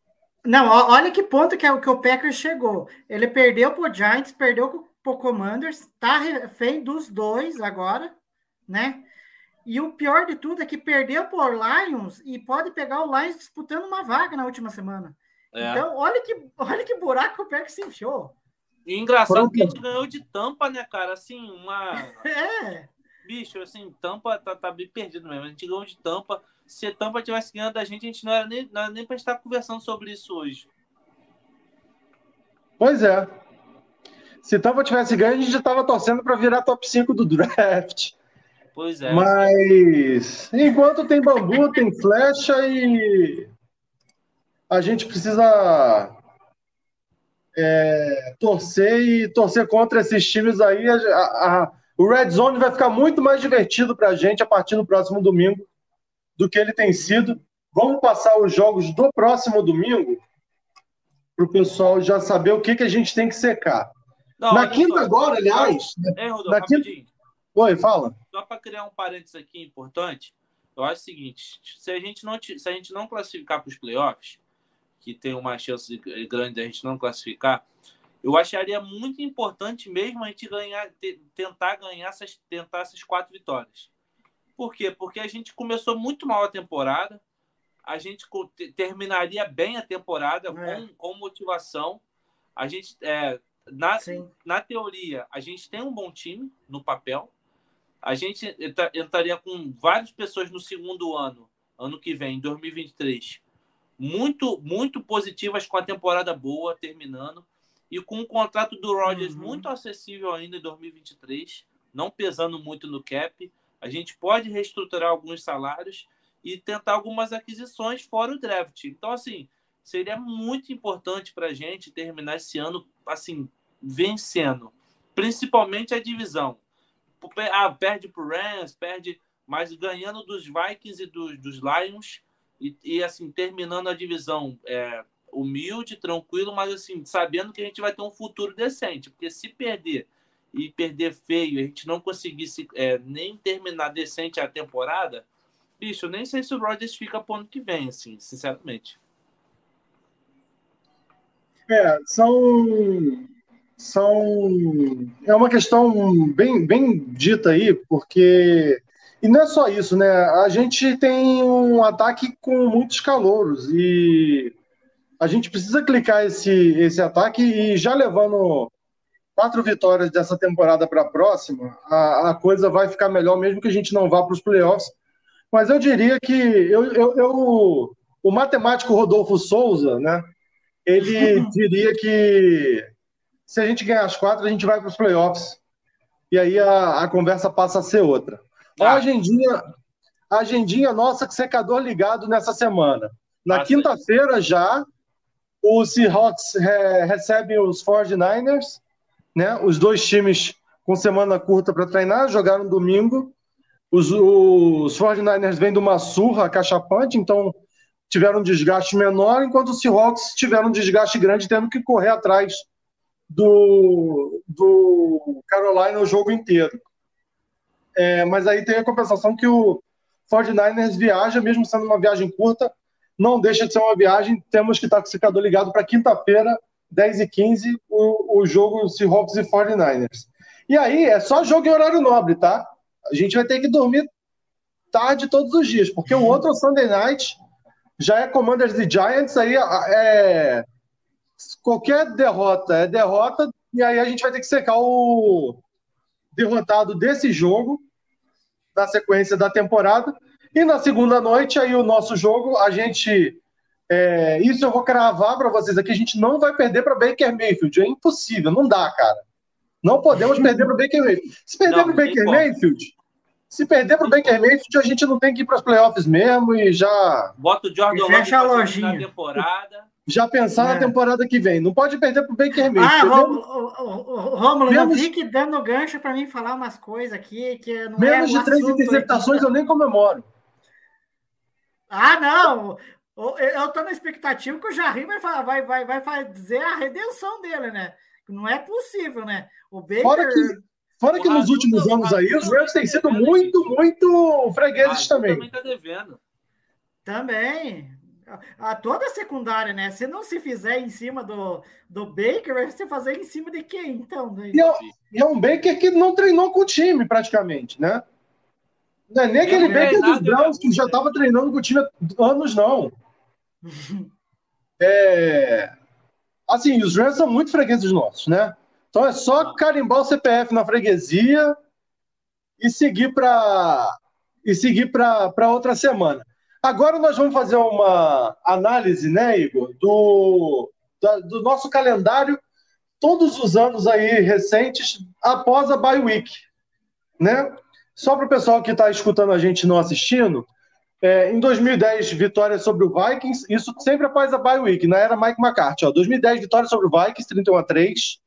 Não, olha que ponto que, é o que o Packers chegou. Ele perdeu pro Giants, perdeu pro Commanders, tá refém dos dois agora, né? E o pior de tudo é que perdeu por Lions e pode pegar o Lions disputando uma vaga na última semana. É. Então, olha que, olha que buraco o Packers se enfiou. E engraçado Pronto. que a gente ganhou de tampa, né, cara? Assim, uma. É, Bicho, assim, tampa tá, tá bem perdido mesmo. A gente ganhou de tampa. Se a tampa tivesse ganhando da gente, a gente não era nem, não era nem pra estar conversando sobre isso hoje. Pois é. Se Tampa tivesse ganho, a gente já estava torcendo para virar top 5 do draft. Pois é. Mas enquanto tem bambu, tem flecha e a gente precisa é, torcer e torcer contra esses times aí. A- a- o Red Zone vai ficar muito mais divertido para a gente a partir do próximo domingo do que ele tem sido. Vamos passar os jogos do próximo domingo para o pessoal já saber o que, que a gente tem que secar. Não, Na quinta só. agora, aliás. Ei, Rodolfo, na quinta-. Oi, fala. Só para criar um parênteses aqui importante, eu acho o seguinte: se a gente não, se a gente não classificar para os playoffs, que tem uma chance grande de a gente não classificar, eu acharia muito importante mesmo a gente ganhar, te- tentar ganhar essas, tentar essas quatro vitórias. Por quê? Porque a gente começou muito mal a temporada, a gente terminaria bem a temporada É. com, com motivação. A gente, é, na, Sim. na teoria, a gente tem um bom time no papel. A gente entra- entraria com várias pessoas no segundo ano, ano que vem, 2023, muito, muito positivas com a temporada boa terminando e com um contrato do Rodgers Uhum. muito acessível ainda em 2023, não pesando muito no cap. A gente pode reestruturar alguns salários e tentar algumas aquisições fora o draft. Então, assim, seria muito importante para a gente terminar esse ano assim vencendo, principalmente a divisão. Ah, perde para o Rams, perde, mas ganhando dos Vikings e dos, dos Lions e, e, assim terminando a divisão é, humilde, tranquilo, mas assim sabendo que a gente vai ter um futuro decente, porque se perder e perder feio, a gente não conseguisse é, nem terminar decente a temporada, bicho, eu nem sei se o Rodgers fica pro ano que vem, assim, sinceramente. É, são. São. É uma questão bem, bem dita aí, porque. E não é só isso, né? A gente tem um ataque com muitos calouros e a gente precisa clicar esse, esse ataque e já levando quatro vitórias dessa temporada para a próxima, a, coisa vai ficar melhor, mesmo que a gente não vá para os playoffs. Mas eu diria que eu, eu, eu- o matemático Rodolfo Souza, né? Ele diria que se a gente ganhar as quatro, a gente vai para os playoffs. E aí a, a conversa passa a ser outra. Ó, a Ah. agendinha, a agendinha nossa com secador ligado nessa semana. Na Ah, quinta-feira já, o Seahawks é, recebe os 49ers, né? Os dois times com semana curta para treinar, jogaram domingo. Os, os 49ers vêm de uma surra cachapante, então tiveram um desgaste menor, enquanto os Seahawks tiveram um desgaste grande, tendo que correr atrás do, do Carolina o jogo inteiro. É, mas aí tem a compensação que o 49ers viaja, mesmo sendo uma viagem curta, não deixa de ser uma viagem. Temos que estar com o secador ligado para quinta-feira, 10h15, o, o jogo Seahawks e 49ers. E aí é só jogo em horário nobre, tá? A gente vai ter que dormir tarde todos os dias, porque o outro Sunday Night, já é Commanders e Giants, aí é. Qualquer derrota é derrota, e aí a gente vai ter que secar o derrotado desse jogo, na sequência da temporada. E na segunda noite, aí o nosso jogo, a gente. é, isso eu vou cravar para vocês aqui, a gente não vai perder para Baker Mayfield. É impossível, não dá, cara. Não podemos perder para Baker Mayfield. Se perder para Baker como. Mayfield, se perder para Baker Mayfield, a gente não tem que ir para os playoffs mesmo e já, Bota o Jordan E Love fecha lojinha. a temporada. Já pensar É. na temporada que vem. Não pode perder para Baker Ah, Mayfield. O- Rômulo, não Menos- fique dando gancho para mim falar umas coisas aqui que não é Menos o de três interceptações aqui. eu nem comemoro. Ah, não! Eu tô na expectativa que o Jardim vai, vai, vai, vai fazer a redenção dele, né? Não é possível, né? O Baker. Fora que, fora que nos últimos tá- anos aí, os Rams têm tá sido muito, muito fregueses Ah, também. também tá devendo. Também. A, toda a secundária, né? Se não se fizer em cima do, do Baker, vai se fazer em cima de quem, então? Daí? E é, e é um Baker que não treinou com o time, praticamente, né? Não é nem aquele Mesmo Baker dos treinado, Browns né? que já estava treinando com o time há anos, não. É... Assim, os Rams são muito fregueses nossos, né? Então é só carimbar o CPF na freguesia e seguir para e seguir para outra semana. Agora nós vamos fazer uma análise, né, Igor, do, da- do nosso calendário todos os anos aí recentes após a bye week, né? Só para o pessoal que está escutando a gente não assistindo, é, em 2010 vitória sobre o Vikings, isso sempre após a bye week, na era Mike McCarthy, ó, 2010 vitória sobre o Vikings, 31 a 3.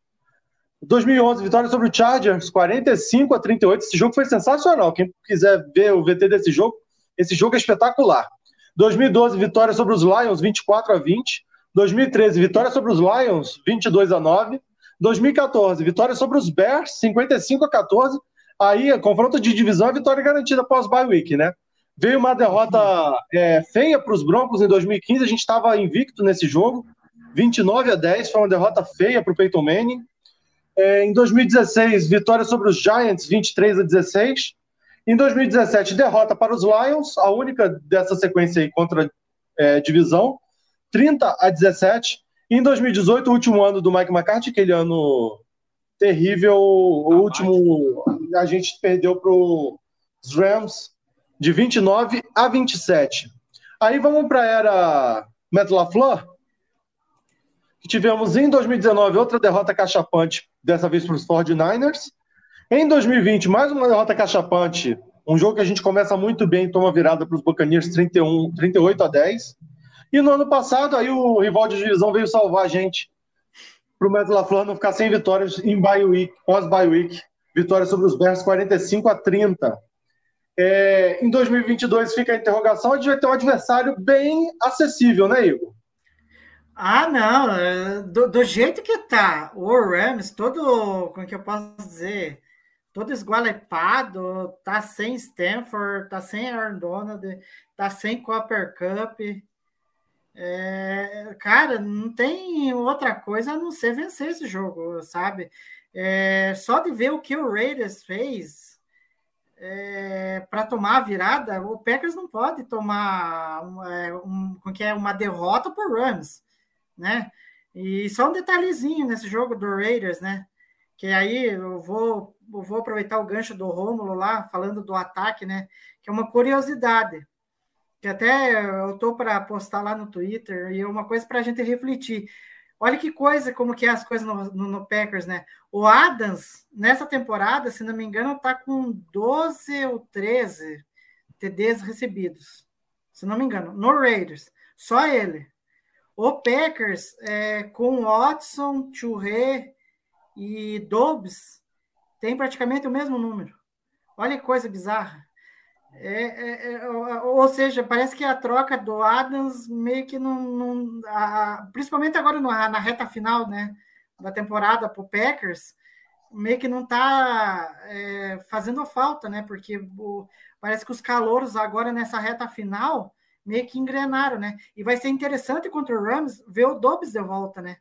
2011 vitória sobre o Chargers, 45 a 38. Esse jogo foi sensacional. Quem quiser ver o VT desse jogo, esse jogo é espetacular. 2012 vitória sobre os Lions, 24 a 20. 2013 vitória sobre os Lions, 22 a 9. 2014 vitória sobre os Bears, 55 a 14. Aí, confronto de divisão, é vitória garantida após bye week, né? Veio uma derrota é, feia para os Broncos em 2015. A gente estava invicto nesse jogo, 29 a 10. Foi uma derrota feia para o Peyton Manning. É, em 2016, vitória sobre os Giants, 23 a 16. Em 2017, derrota para os Lions, a única dessa sequência aí contra é, divisão, 30 a 17. E em 2018, o último ano do Mike McCarthy, aquele ano terrível, o último a gente perdeu para os Rams de 29 a 27. Aí vamos para a era Matt LaFleur, que tivemos em 2019 outra derrota cachapante, dessa vez para os 49ers. Em 2020, mais uma derrota cachapante, um jogo que a gente começa muito bem, toma virada para os Buccaneers 31, 38 a 10. E no ano passado, aí o rival de divisão veio salvar a gente para o Matt LaFleur não ficar sem vitórias em bye week, pós-bye week. Vitória sobre os Bears 45 a 30. É, em 2022 fica a interrogação, a gente vai ter um adversário bem acessível, né, Igor? Ah, não, é, do, do, jeito que tá, o Rams, todo, como é que eu posso dizer, todo esgualepado, tá sem Stanford, tá sem Aaron Donald, tá sem Copper Cup, é, cara, não tem outra coisa a não ser vencer esse jogo, sabe? É, só de ver o que o Raiders fez é, para tomar a virada, o Packers não pode tomar é, um, um, que é uma derrota por Rams, né? E só um detalhezinho nesse jogo do Raiders, né? Que aí eu vou, vou aproveitar o gancho do Rômulo lá, falando do ataque, né? Que é uma curiosidade que até eu tô para postar lá no Twitter, e é uma coisa para a gente refletir. Olha que coisa, como que é as coisas no, no, no, Packers, né? O Adams, nessa temporada, se não me engano, tá com 12 ou 13 TDs recebidos. Se não me engano, no Raiders. Só ele. O Packers, é, com Watson, Churré e Dobbs, tem praticamente o mesmo número. Olha que coisa bizarra. É, é, é, ou seja, parece que a troca do Adams meio que não. não a, principalmente agora na, na, reta final né, da temporada para o Packers, meio que não está é, fazendo falta, né? Porque o, parece que os calouros agora nessa reta final meio que engrenaram, né? E vai ser interessante contra o Rams ver o Dobbs de volta, né?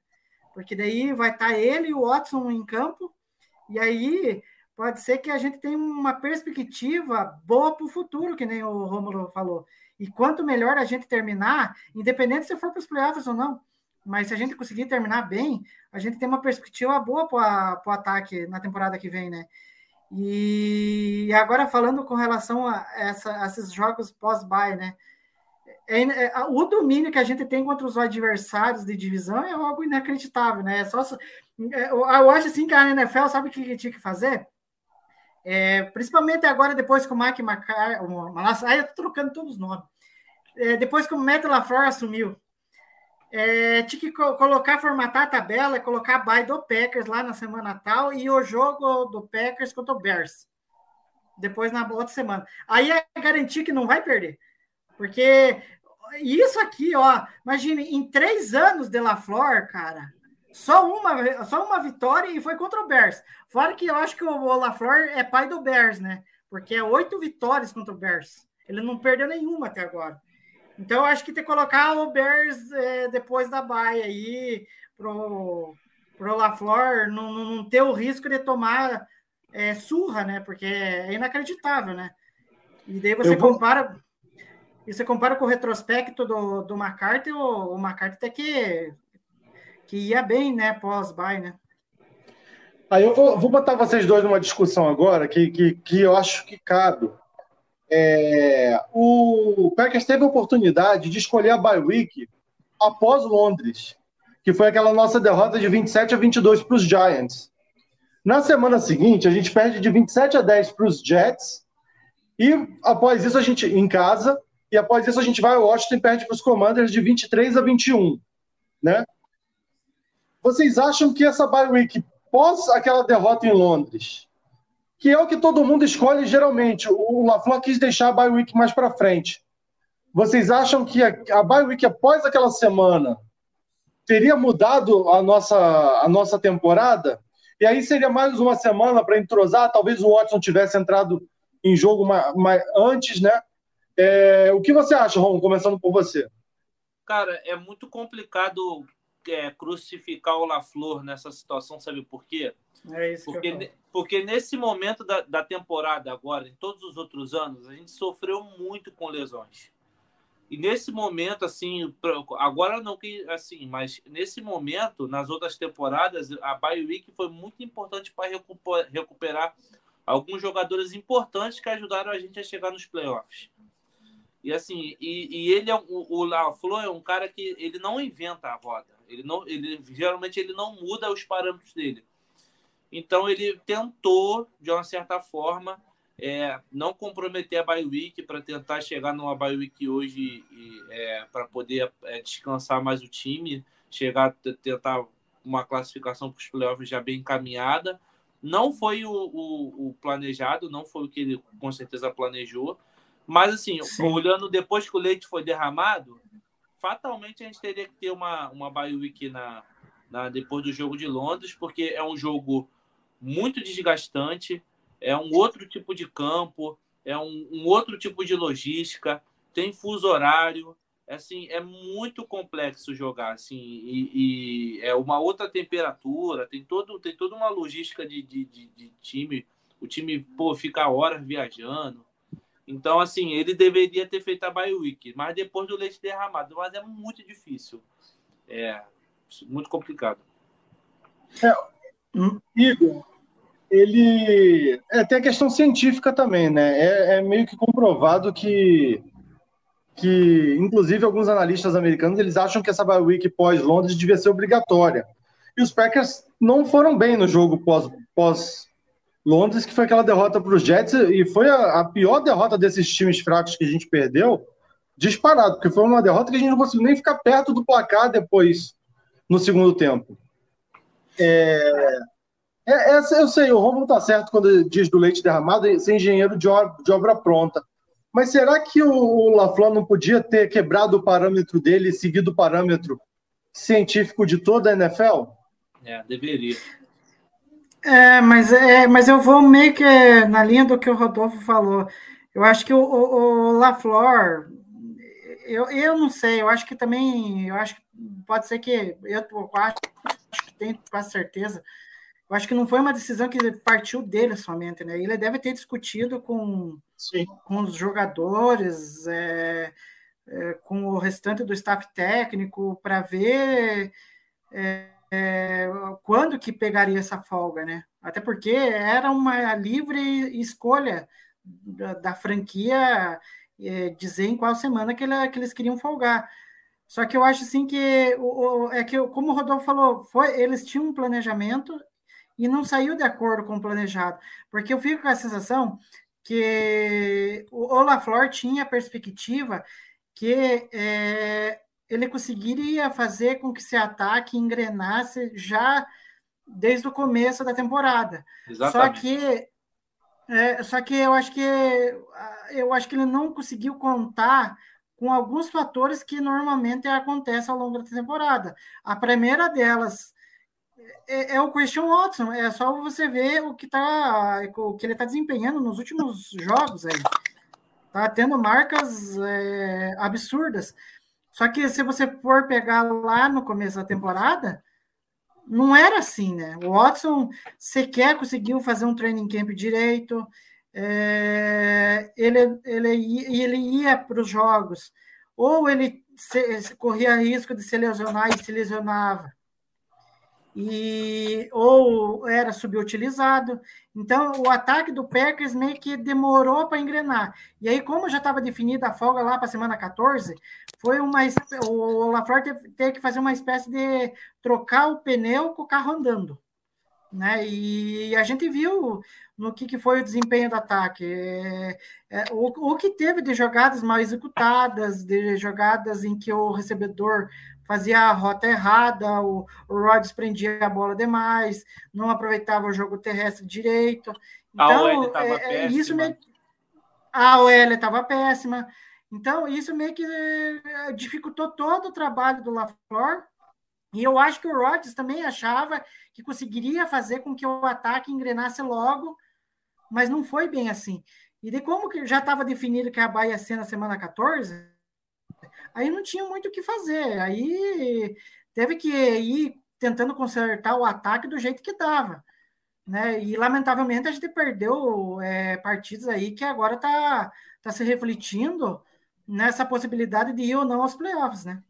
Porque daí vai estar tá ele e o Watson em campo, e aí pode ser que a gente tenha uma perspectiva boa para o futuro, que nem o Romulo falou. E quanto melhor a gente terminar, independente se for para os playoffs ou não, mas se a gente conseguir terminar bem, a gente tem uma perspectiva boa para o ataque na temporada que vem, né? E agora falando com relação a, essa, a esses jogos pós-bye, né? É, é, o domínio que a gente tem contra os adversários de divisão é algo inacreditável, né? É só, eu acho assim que a NFL sabe o que tinha que fazer? É, principalmente agora, depois que o Mike McCarthy. Aí eu tô trocando todos os nomes. É, depois que o Matt LaFleur assumiu, é, tinha que co colocar, formatar a tabela, colocar a bye do Packers lá na semana tal e o jogo do Packers contra o Bears. Depois na outra semana. Aí é garantir que não vai perder. Porque isso aqui, ó, imagine, em três anos de LaFleur, cara, só uma, só uma vitória e foi contra o Bears. Fora que eu acho que o LaFleur é pai do Bears, né? Porque é oito vitórias contra o Bears. Ele não perdeu nenhuma até agora. Então eu acho que tem que colocar o Bears é, depois da baia aí pro, pro LaFleur não, não, ter o risco de tomar é, surra, né? Porque é inacreditável, né? E daí você vou... compara. E você compara com o retrospecto do, do McCarthy, o, o McCarthy tem que que ia bem, né, pós-bye, né? Aí eu vou, vou botar vocês dois numa discussão agora que, que, que eu acho que cabe. É, o Packers teve a oportunidade de escolher a bye week após Londres, que foi aquela nossa derrota de 27 a 22 para os Giants. Na semana seguinte, a gente perde de 27 a 10 para os Jets, e após isso a gente em casa, e após isso a gente vai ao Washington e perde para os Commanders de 23 a 21, né? Vocês acham que essa bye week, pós aquela derrota em Londres, que é o que todo mundo escolhe geralmente, o LaFleur quis deixar a bye week mais para frente. Vocês acham que a, a bye week após aquela semana teria mudado a nossa, a nossa temporada? E aí seria mais uma semana para entrosar, talvez o Watson tivesse entrado em jogo mais, mais antes, né? É, o que você acha, Ron, começando por você? Cara, é muito complicado é, crucificar o LaFleur nessa situação, sabe por quê? É isso porque, porque nesse momento da, da temporada agora, em todos os outros anos, a gente sofreu muito com lesões. E nesse momento, assim, agora não que assim, mas nesse momento, nas outras temporadas, a bye week foi muito importante para recuperar alguns jogadores importantes que ajudaram a gente a chegar nos playoffs. E assim, e, e ele é o, o LaFleur é um cara que ele não inventa a roda. Ele não, ele geralmente ele não muda os parâmetros dele. Então ele tentou de uma certa forma é, não comprometer a bye week para tentar chegar numa bye week hoje é, para poder é, descansar mais o time, chegar tentar uma classificação para os playoffs já bem encaminhada. Não foi o, o, o, planejado, não foi o que ele com certeza planejou. Mas, assim, Sim. olhando depois que o leite foi derramado, fatalmente a gente teria que ter uma, uma bye week na, na, depois do jogo de Londres, porque é um jogo muito desgastante, é um outro tipo de campo, é um, um outro tipo de logística, tem fuso horário, assim, é muito complexo jogar, assim, e, e, é uma outra temperatura, tem, todo, tem toda uma logística de, de, de, de time, o time, pô, fica horas viajando, então, assim, ele deveria ter feito a bye week, mas depois do leite derramado, mas é muito difícil, é muito complicado. É, Igor, ele é, tem a questão científica também, né? É, é meio que comprovado que que, inclusive, alguns analistas americanos eles acham que essa bye week pós-Londres devia ser obrigatória. E os Packers não foram bem no jogo pós-Londres, pós que foi aquela derrota para os Jets, e foi a, a, pior derrota desses times fracos que a gente perdeu, disparado, porque foi uma derrota que a gente não conseguiu nem ficar perto do placar depois, no segundo tempo. É, é, eu sei, o Romulo tá certo quando diz do leite derramado, ser engenheiro de obra, de obra pronta. Mas será que o LaFleur não podia ter quebrado o parâmetro dele e seguido o parâmetro científico de toda a NFL? É, deveria. É, mas, é, mas eu vou meio que na linha do que o Rodolfo falou. Eu acho que o, o, o LaFleur, eu, eu não sei, eu acho que também, eu acho que pode ser que, eu, eu acho, acho que tenho quase certeza, eu acho que não foi uma decisão que partiu dele somente, né? Ele deve ter discutido com, com os jogadores, é, é, com o restante do staff técnico, para ver é, é, quando que pegaria essa folga, né? Até porque era uma livre escolha da, da franquia é, dizer em qual semana que, ele, que, eles queriam folgar. Só que eu acho assim que o, o, é que como o Rodolfo falou, foi eles tinham um planejamento e não saiu de acordo com o planejado. Porque eu fico com a sensação que o Olaflor tinha a perspectiva que é, ele conseguiria fazer com que esse ataque engrenasse já desde o começo da temporada. Exatamente. Só que é, só que eu acho que eu acho que ele não conseguiu contar com alguns fatores que normalmente acontecem ao longo da temporada. A primeira delas é, é, o Christian Watson. É só você ver o que, tá, o que ele está desempenhando nos últimos jogos aí. Tá tendo marcas é, absurdas. Só que se você for pegar lá no começo da temporada, não era assim, né? O Watson sequer conseguiu fazer um training camp direito. É, ele, ele, ele ia para os jogos, ou ele se, corria risco de se lesionar e se lesionava e ou era subutilizado. Então, o ataque do Packers meio que demorou para engrenar. E aí, como já estava definida a folga lá para a semana 14, foi uma o LaFleur teve, que fazer uma espécie de trocar o pneu com o carro andando. Né? E a gente viu no que, que foi o desempenho do ataque. É, é, o, o que teve de jogadas mal executadas, de jogadas em que o recebedor fazia a rota errada, o, o Rodgers prendia a bola demais, não aproveitava o jogo terrestre direito. Então, a é, é isso meio... a OL estava péssima. Então, isso meio que é, dificultou todo o trabalho do LaFleur. E eu acho que o Rodgers também achava que conseguiria fazer com que o ataque engrenasse logo, mas não foi bem assim. E de como que já estava definido que a Bahia ia ser na semana 14, aí não tinha muito o que fazer. Aí teve que ir tentando consertar o ataque do jeito que dava. Né? E lamentavelmente a gente perdeu é, partidas aí que agora está tá se refletindo nessa possibilidade de ir ou não aos playoffs, né?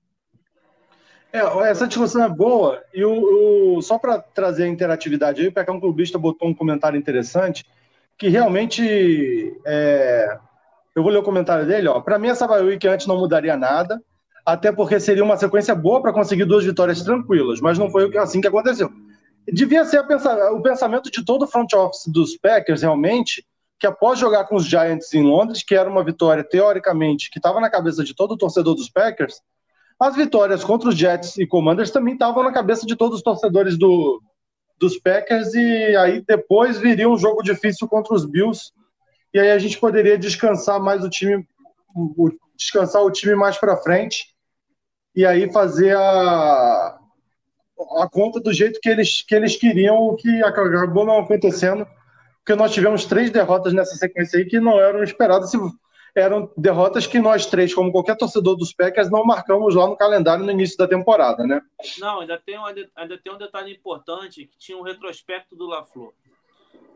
É, essa discussão é boa. E o, o só para trazer a interatividade aí, o Pecão Clubista botou um comentário interessante que realmente é, eu vou ler o comentário dele. Ó. Para mim, essa bye antes não mudaria nada, até porque seria uma sequência boa para conseguir duas vitórias tranquilas, mas não foi assim que aconteceu. Devia ser o pensamento de todo o front office dos Packers, realmente, que após jogar com os Giants em Londres, que era uma vitória, teoricamente, que estava na cabeça de todo o torcedor dos Packers, as vitórias contra os Jets e Commanders também estavam na cabeça de todos os torcedores do, dos Packers, e aí depois viria um jogo difícil contra os Bills, e aí a gente poderia descansar mais o time, descansar o time mais para frente, e aí fazer a, a conta do jeito que eles, que eles queriam, o que acabou não acontecendo, porque nós tivemos três derrotas nessa sequência aí que não eram esperadas, eram derrotas que nós três, como qualquer torcedor dos Packers, não marcamos lá no calendário no início da temporada, né? Não, ainda tem, um, ainda tem um detalhe importante, que tinha um retrospecto do LaFleur.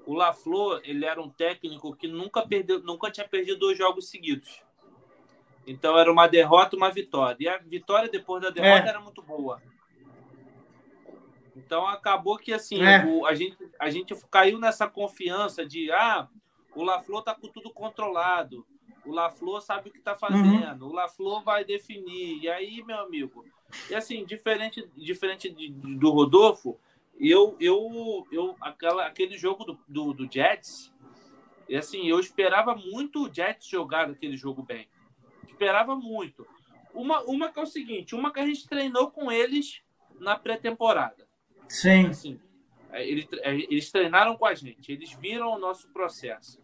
O LaFleur, ele era um técnico que nunca, perdeu, nunca tinha perdido dois jogos seguidos. Então era uma derrota, uma vitória. E a vitória depois da derrota é. era muito boa. Então acabou que assim, é. o, a, gente, a gente caiu nessa confiança de ah, o LaFleur tá com tudo controlado. O LaFleur sabe o que tá uhum. fazendo. Uhum. O LaFleur vai definir. E aí, meu amigo, e assim, diferente, diferente de, do Rodolfo, eu, eu, eu aquela, aquele jogo do, do, do Jets, e assim, eu esperava muito o Jets jogar aquele jogo bem. Esperava muito. Uma, uma que é o seguinte, uma que a gente treinou com eles na pré-temporada. Sim. Assim, é, eles, é, eles treinaram com a gente, eles viram o nosso processo.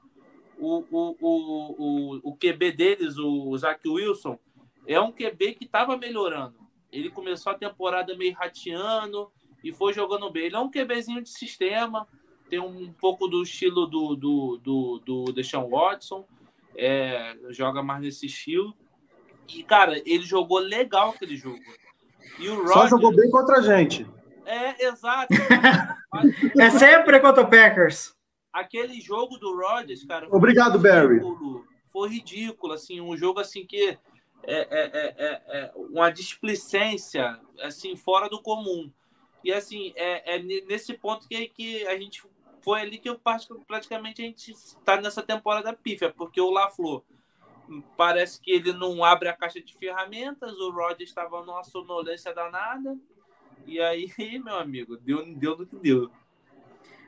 O, o, o, o, o QB deles, o Zach Wilson, é um QB que estava melhorando. Ele começou a temporada meio rateando e foi jogando bem. Ele é um QBzinho de sistema, tem um pouco do estilo do, do, do, do Deshaun Watson, é, joga mais nesse estilo. E, cara, ele jogou legal aquele jogo. E o Só jogou bem contra a gente. É, exato. é sempre contra o Packers. Aquele jogo do Rodgers, cara. Obrigado, Barry. Foi ridículo, assim, um jogo assim que é, é, é, é, uma displicência assim fora do comum. E assim, é, é nesse ponto que, que a gente foi ali que eu praticamente a gente está nessa temporada pífia, porque o LaFleur parece que ele não abre a caixa de ferramentas, o Rodgers estava numa sonolência danada, e aí, meu amigo, deu, deu do que deu.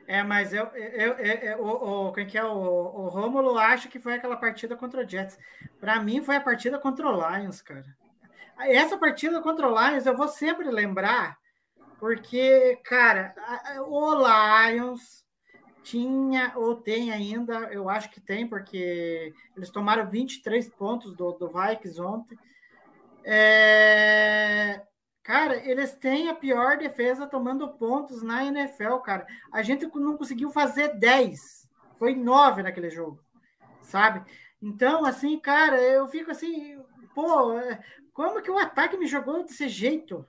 É, mas eu, eu, eu, eu o, o, quem que é o, o Rômulo acho que foi aquela partida contra o Jets. Para mim foi a partida contra o Lions, cara. Essa partida contra o Lions eu vou sempre lembrar, porque, cara, o Lions tinha ou tem ainda, eu acho que tem, porque eles tomaram 23 pontos do, do Vikings ontem. É, Cara, eles têm a pior defesa tomando pontos na NFL, cara. A gente não conseguiu fazer 10. Foi 9 naquele jogo, sabe? Então, assim, cara, eu fico assim, pô, é, como que o ataque me jogou desse jeito?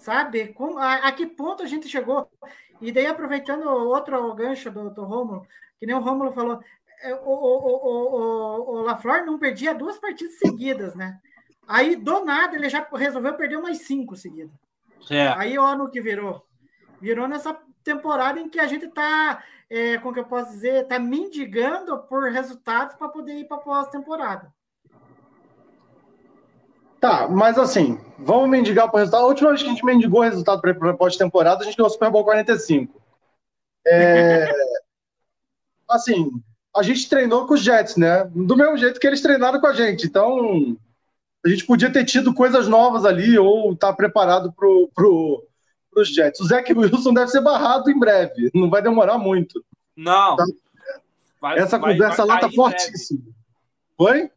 Sabe? Como, a, a que ponto a gente chegou? E daí, aproveitando outro gancho do, do Romulo, que nem o Romulo falou, é, o, o, o, o, o LaFleur não perdia duas partidas seguidas, né? Aí, do nada, ele já resolveu perder umas cinco seguidas. É. Aí, o ano que virou. Virou nessa temporada em que a gente está, é, como que eu posso dizer, está mendigando por resultados para poder ir para a pós-temporada. Tá, mas assim, vamos mendigar por resultado. A última vez que a gente mendigou resultado para pós-temporada, a gente ganhou o Super Bowl 45. É... assim, a gente treinou com os Jets, né? Do mesmo jeito que eles treinaram com a gente. Então, a gente podia ter tido coisas novas ali ou estar tá preparado para pro, os Jets. O Zach Wilson deve ser barrado em breve, não vai demorar muito. Não. Tá? Vai, Essa vai, conversa vai lá tá fortíssima. Oi?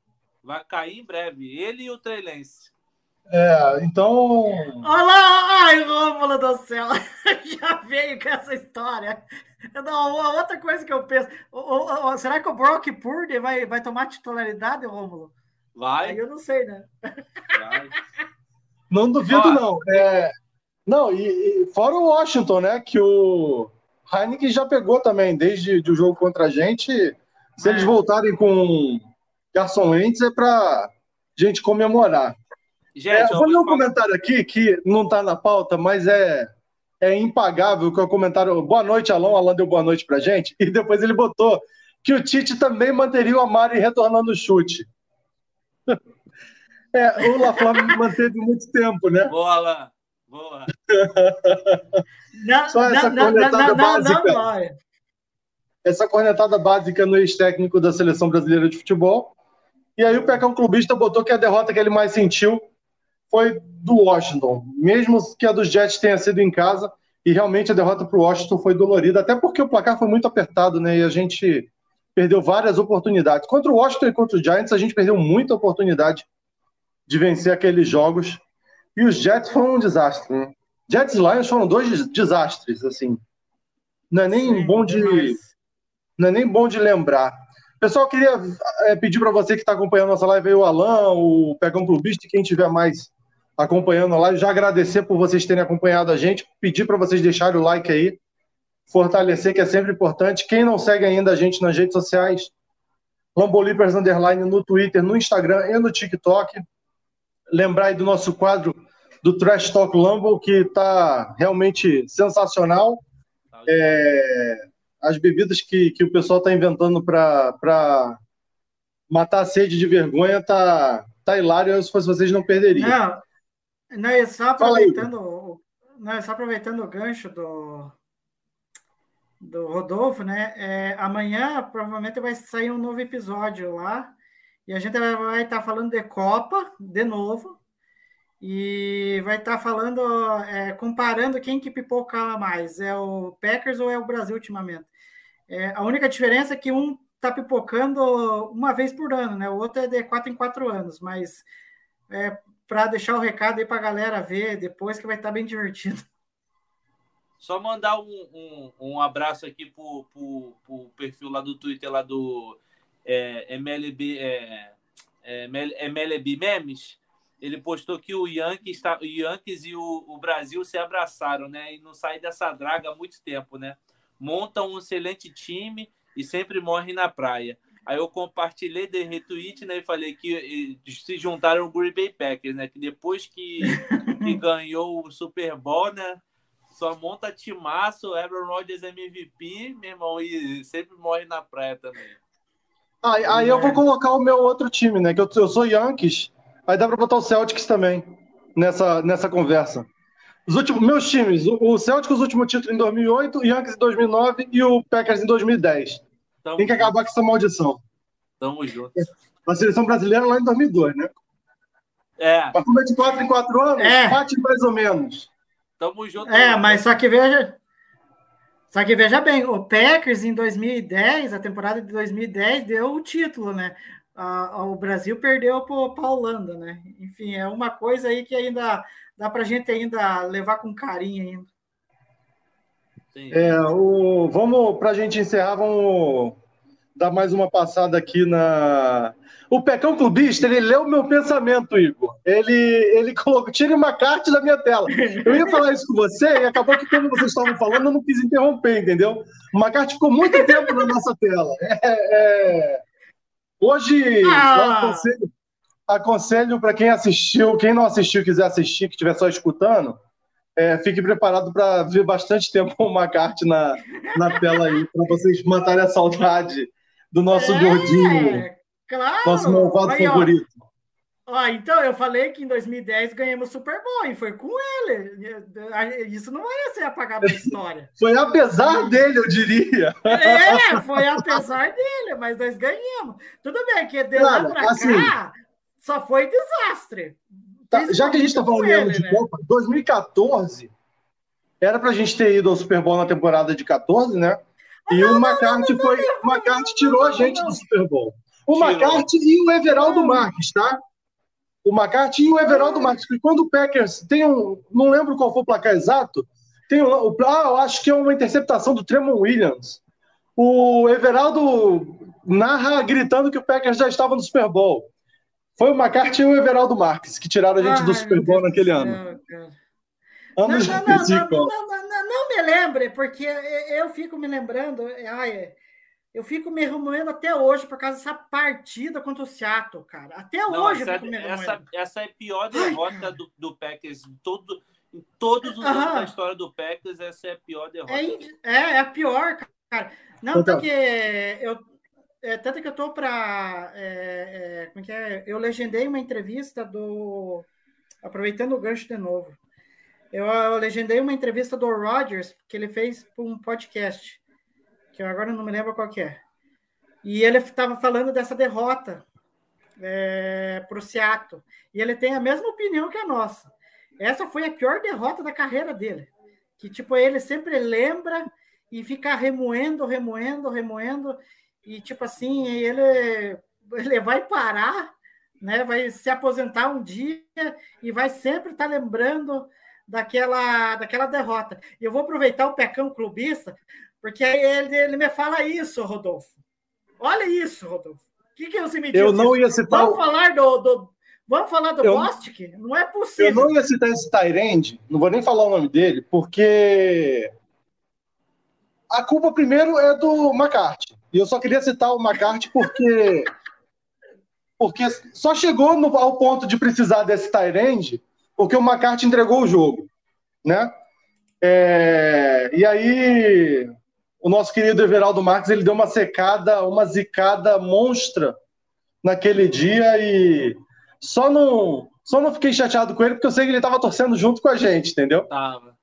Vai cair em breve. Ele e o Trey Lance. É, então. Olha lá, ai, Rômulo do céu, já veio com essa história. Não, outra coisa que eu penso, será que o Brock Purdy vai, vai tomar titularidade, Rômulo? Vai. Aí eu não sei, né? Vai. Não duvido, não. É... Não, e, e, fora o Washington, né? Que o Heineken já pegou também, desde o jogo contra a gente. Se é. eles voltarem com Garson Wentz, é para gente comemorar. Gente, É, vou ler um falar- comentário aqui que não está na pauta, mas é, é impagável, que é o comentário. Boa noite, Alão. Alan deu boa noite pra gente. E depois ele botou que o Tite também manteria o Amari retornando o chute. É, o LaFlávio manteve muito tempo, né? Boa, Alan. Boa. Não, Só essa não, não, não, cornetada não, não, básica. não. Essa cornetada básica no ex-técnico da seleção brasileira de futebol. E aí o Pecão Clubista botou que a derrota que ele mais sentiu foi do Washington, mesmo que a dos Jets tenha sido em casa. E realmente a derrota para o Washington foi dolorida, até porque o placar foi muito apertado, né? E a gente perdeu várias oportunidades. Contra o Washington e contra o Giants, a gente perdeu muita oportunidade de vencer aqueles jogos. E os Jets foram um desastre, né? Jets e Lions foram dois des- desastres, assim. Não é nem Sim, bom de demais. não é nem bom de lembrar. Pessoal, queria é, pedir para você que está acompanhando nossa live aí, o Alan, o Pegão Clubista, e quem tiver mais acompanhando a live, já agradecer por vocês terem acompanhado a gente, pedir para vocês deixarem o like aí, fortalecer, que é sempre importante. Quem não segue ainda a gente nas redes sociais, Lambolipers Underline no Twitter, no Instagram e no TikTok. Lembrar aí do nosso quadro do Trash Talk Lambo, que está realmente sensacional é, as bebidas que, que o pessoal está inventando para matar a sede de vergonha tá, tá hilário, se fosse vocês não perderiam. Não, não, é só aproveitando, o- não, é só aproveitando o gancho do, do Rodolfo, né? é, amanhã provavelmente vai sair um novo episódio lá e a gente vai estar falando de Copa de novo e vai estar falando, é, comparando quem que pipoca mais, é o Packers ou é o Brasil ultimamente. É, a única diferença é que um tá pipocando uma vez por ano, né? O outro é de quatro em quatro anos, mas é, para deixar o recado aí para a galera ver depois que vai estar bem divertido. Só mandar um, um, um abraço aqui pro, pro perfil lá do Twitter, lá do é, MLB, é, é, MLB Memes. Ele postou que o Yankees, tá, o Yankees e o, o Brasil se abraçaram, né? E não saem dessa draga há muito tempo, né? Montam um excelente time e sempre morrem na praia. Aí eu compartilhei de retweet, né? E falei que se juntaram o Green Bay Packers, né? Que depois que, que ganhou o Super Bowl, né? Só monta timaço, Aaron Rodgers MVP, meu irmão, e sempre morre na praia também. Aí, aí eu vou colocar o meu outro time, né? Que eu, eu sou Yankees, aí dá para botar o Celtics também nessa, nessa conversa. Os últimos, meus times, o, Celtics, o último título em 2008, o Yankees em 2009 e o Packers em 2010. Tamo, Tem que acabar com essa maldição. tamo junto. A seleção brasileira lá em 2002, né? É, Mas como é de 4 em 4 anos, É. bate mais ou menos. tamo junto. É, mas só que veja. Só que veja bem, o Packers em 2010, a temporada de 2010, deu o título, né? A- a- o Brasil perdeu para a Holanda, né? Enfim, é uma coisa aí que ainda dá para a gente ainda levar com carinho ainda. É, o, vamos, pra gente encerrar, vamos dar mais uma passada aqui na. O Pecão Clubista, ele leu meu pensamento, Igor. Ele, ele colocou, tire uma carta da minha tela. Eu ia falar isso com você e acabou que, quando vocês estavam falando, eu não quis interromper, entendeu? O Macarte ficou muito tempo na nossa tela. É, é... Hoje, Ah! aconselho, aconselho para quem assistiu, quem não assistiu quiser assistir, que estiver só escutando, é, fique preparado para ver bastante tempo o Macarte na, na tela aí, para vocês matarem a saudade do nosso gordinho, É, claro! nosso malvado Aí, ó, favorito. Ó, então, eu falei que em 2010 ganhamos o Super Bowl e foi com ele. Isso não vai ser apagado da história. Foi apesar dele, eu diria. É, foi apesar dele, mas nós ganhamos. Tudo bem que de lá Cara, pra assim- cá só foi desastre. Tá, já que a gente está falando Principalmente de ele, né? Copa, 2014 era para a gente ter ido ao Super Bowl na temporada de 14, né? E o McCarthy foi. O McCarthy tirou a gente do Super Bowl. O. McCarthy e o Everaldo Marques, tá? O McCarthy e o Everaldo Marques. Porque quando o Packers tem um. Não lembro qual foi o placar exato. Tem um, o, ah, eu acho que é uma interceptação do Tremon Williams. O Everaldo narra gritando que o Packers já estava no Super Bowl. Foi o McCarthy e o Everaldo Marques que tiraram a gente do Ai, Super meu Bowl Deus naquele do ano. cara. Não, Anos não, não, não, específicos. não, não, não, não me lembre, porque eu fico me lembrando. Ai, é, Eu fico me remoendo até hoje por causa dessa partida contra o Seattle, cara. Até Não, hoje essa, eu fico me remoendo. essa, essa é a pior derrota do, do Packers em, todo, em todos os anos da história do Packers. Essa é a pior derrota. É, é, é a pior, cara. Não, Então. tanto que eu, é, tanto que eu tô para. como é que é? Eu legendei uma entrevista do. Aproveitando o gancho de novo. Eu, eu legendei uma entrevista do Rogers que ele fez para um podcast, que eu agora não me lembro qual que é. E ele estava falando dessa derrota para o Seattle. E ele tem a mesma opinião que a nossa. Essa foi a pior derrota da carreira dele. Que, tipo, ele sempre lembra e fica remoendo, remoendo, remoendo. E, tipo assim, ele, ele vai parar, né? vai se aposentar um dia e vai sempre estar lembrando daquela, daquela derrota. E eu vou aproveitar o pecão clubista, porque aí ele, ele me fala isso, Rodolfo. Olha isso, Rodolfo. O que, que você me diz? Eu não ia citar Vamos o- falar do, do- vamos falar do Eu- Bostic? Não é Eu possível. não ia citar esse Tyrande, não vou nem falar o nome dele, porque a culpa primeiro é do McCarthy. E eu só queria citar o McCarthy porque porque só chegou no- ao ponto de precisar desse Tyrande porque o McCarthy entregou o jogo, né? É, e aí o nosso querido Everaldo Marques ele deu uma secada, uma zicada monstra naquele dia e só não, só não fiquei chateado com ele porque eu sei que ele estava torcendo junto com a gente, entendeu? Tava.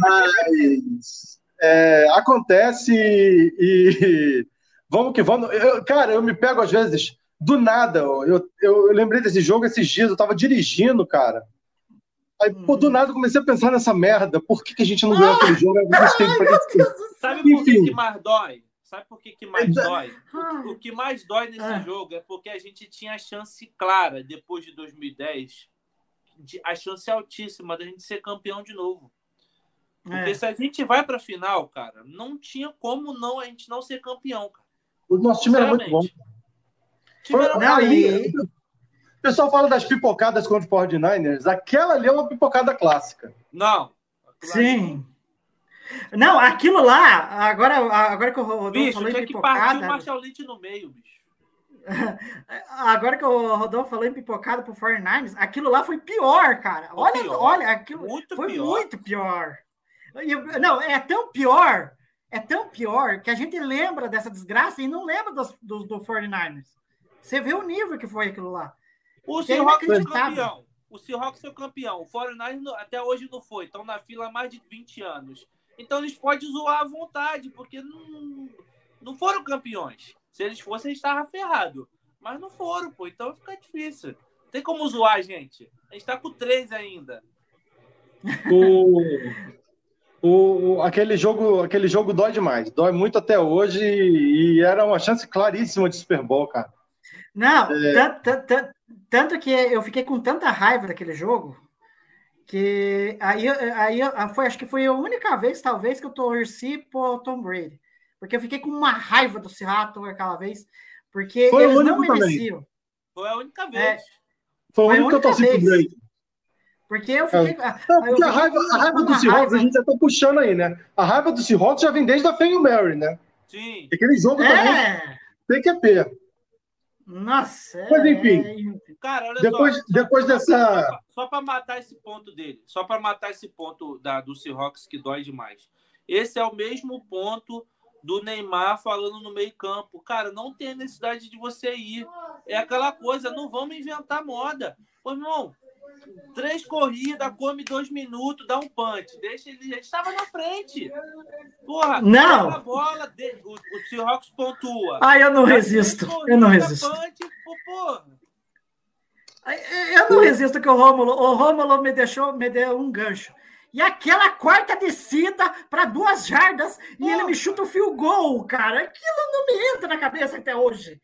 Mas é, acontece e, e vamos que vamos. Eu- cara, eu me pego às vezes do nada. Eu, eu, eu lembrei desse jogo esses dias, eu tava dirigindo, cara. Aí, pô, do nada eu comecei a pensar nessa merda. Por que, que a gente não ganhou aquele jogo? Sabe por que, que mais dói? Sabe por que, que mais dói? Ah. O, o que mais dói nesse Ah. jogo é porque a gente tinha a chance clara, depois de 2010, de, a chance altíssima da gente ser campeão de novo. Porque É. se a gente vai pra final, cara, não tinha como não a gente não ser campeão, cara. O nosso time era muito bom. O era Não, e- O pessoal fala das pipocadas contra o 49ers. Aquela ali é uma pipocada clássica. Não. Sim. Não, aquilo lá, agora, agora que o Rodolfo Bicho, falou em tinha que partir o pipocada, Marshall Lynch no meio, bicho. agora que o Rodolfo falou em pipocada pro 49ers, aquilo lá foi pior, cara. Foi Olha, pior. olha, aquilo Muito foi pior. muito pior. Não, é tão pior, é tão pior que a gente lembra dessa desgraça e não lembra dos, dos, do 49ers. Você vê o nível que foi aquilo lá. O é Seahawks foi inacreditável. campeão. O Seahawks foi campeão. O 49ers não- até hoje não foi. Estão na fila há mais de 20 anos. Então eles podem zoar à vontade, porque não, não foram campeões. Se eles fossem, eles estavam ferrados. Mas não foram, pô. Então fica difícil. Não tem como zoar, gente. A gente tá com três ainda. O, o, o- aquele, jogo, aquele jogo dói demais. Dói muito até hoje e era uma chance claríssima de Super Bowl, cara. Não, É. tan- tan- tan- tanto que eu fiquei com tanta raiva daquele jogo que aí, aí eu- foi, acho que foi a única vez, talvez, que eu torci pro Tom Brady. Porque eu fiquei com uma raiva do Seattle aquela vez, porque Foi eles não único também. mereciam. Foi a única É. vez. Foi o Foi a único que eu única torci pro vez. Brady. Porque eu fiquei. Não, eu porque a fiquei raiva, a raiva do Seahawks a gente já tá puxando aí, né? A raiva do Seahawks já vem desde a Fail Mary, né? Sim. Aquele jogo também É! tem que ter. Nossa, Mas, é- enfim. Cara, olha Depois- só. depois só, dessa- Só pra, só pra matar esse ponto dele. Só pra matar esse ponto da, do Seahawks que dói demais. Esse é o mesmo ponto do Neymar falando no meio campo. Cara, não tem necessidade de você ir. É aquela coisa, não vamos inventar moda. Pô, irmão, três corridas, come dois minutos, dá um punch. Deixa ele. Ele estava na frente. Porra, Não. a bola, de- o, o Seahawks pontua. Ah, eu não resisto. Eu não resisto. punch, porra. Eu não resisto que o Rômulo, o Rômulo me deixou, me deu um gancho. E aquela quarta descida para duas jardas e ele me chuta o fio gol, cara. Aquilo não me entra na cabeça até hoje.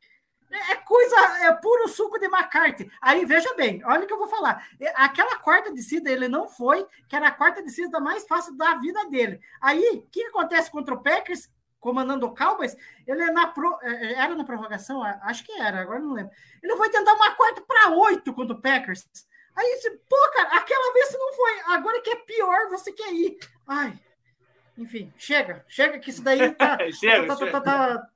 É é coisa, é puro suco de McCarthy. Aí veja bem, olha o que eu vou falar. É, Aquela quarta descida ele não foi, que era a quarta descida mais fácil da vida dele. Aí, o que acontece contra o Packers, comandando o Cowboys? Ele é na pro- é, era na prorrogação, acho que era, agora não lembro. Ele foi tentar uma quarta para oito contra o Packers. Aí pô, cara, aquela vez você não foi, agora que é pior, você quer ir. Ai, enfim, chega, chega que isso daí tá. Chega, tá- tá- chega. tá- tá-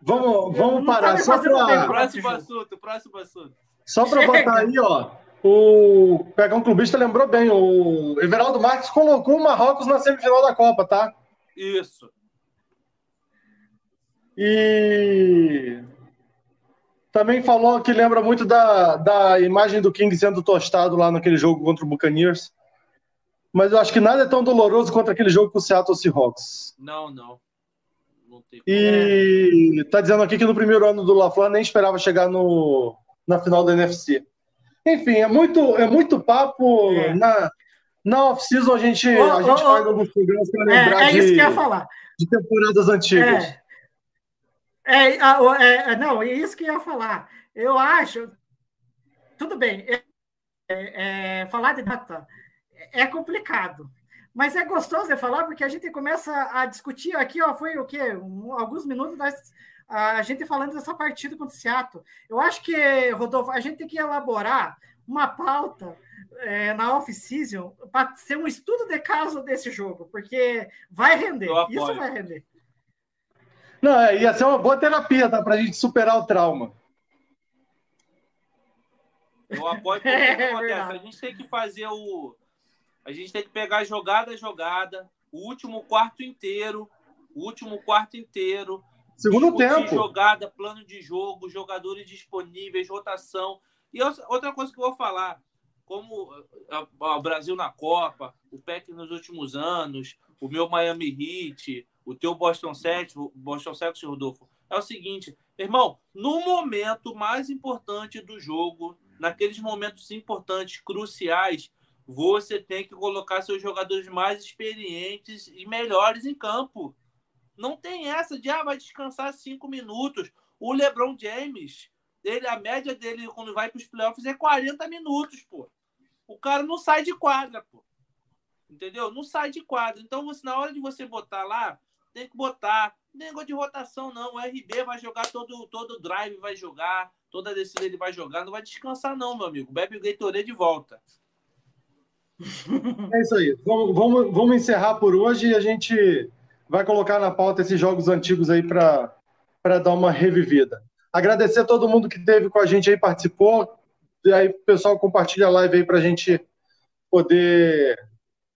Vamos, vamos Não tá parar. Só para Próximo assunto, próximo assunto. só Chega. botar aí, ó. O Pegão Clubista lembrou bem. O Everaldo Marques colocou o Marrocos na semifinal da Copa, tá? Isso. E também falou que lembra muito da, da imagem do King sendo tostado lá naquele jogo contra o Buccaneers. Mas eu acho que nada é tão doloroso quanto aquele jogo com o Seattle Seahawks. Não, não. Não tem E tá dizendo aqui que no primeiro ano do LaFleur nem esperava chegar no, na final da NFC. Enfim, é muito, é muito papo. É. Na, na off-season a gente, Ô, a gente ô, faz ô. alguns programas para lembrar É, é de, isso que eu ia falar. de temporadas antigas. É. É, é, é, não, é isso que eu ia falar. Eu acho. Tudo bem. é- é- é, falar de data é complicado. Mas é gostoso de falar porque a gente começa a discutir aqui, ó, foi o quê? Um- alguns minutos nós, a gente falando dessa partida contra o Seattle. Eu acho que, Rodolfo, a gente tem que elaborar uma pauta é, na off-season para ser um estudo de caso desse jogo, porque vai render. Isso vai render. Não, é, ia ser uma boa terapia, tá? Pra gente superar o trauma. Eu apoio porque o É que acontece? A gente tem que fazer o. A gente tem que pegar jogada a jogada, o último quarto inteiro, o último quarto inteiro. Segundo discutir tempo. jogada, plano de jogo, jogadores disponíveis, rotação. E outra- coisa que eu vou falar, como ah, ah, o Brasil na Copa, o PEC nos últimos anos, o meu Miami Heat, o teu Boston Celtics, o Boston Celtics, Rodolfo, é o seguinte, irmão, no momento mais importante do jogo, naqueles momentos importantes, cruciais, você tem que colocar seus jogadores mais experientes e melhores em campo. Não tem essa de, ah, vai descansar cinco minutos. O LeBron James, ele, a média dele quando vai para os playoffs é 40 minutos, pô. O cara não sai de quadra, pô. Entendeu? Não sai de quadra. Então, você, na hora de você botar lá, tem que botar. Não negócio de rotação, não. O RB vai jogar todo todo drive, vai jogar. Toda descida ele vai jogar. Não vai descansar, não, meu amigo. Bebe o Gatorade de volta. É isso aí. Vamos, vamos, vamos encerrar por hoje e a gente vai colocar na pauta esses jogos antigos aí para dar uma revivida. Agradecer a todo mundo que esteve com a gente aí, participou. E aí, pessoal, compartilha a live aí para a gente poder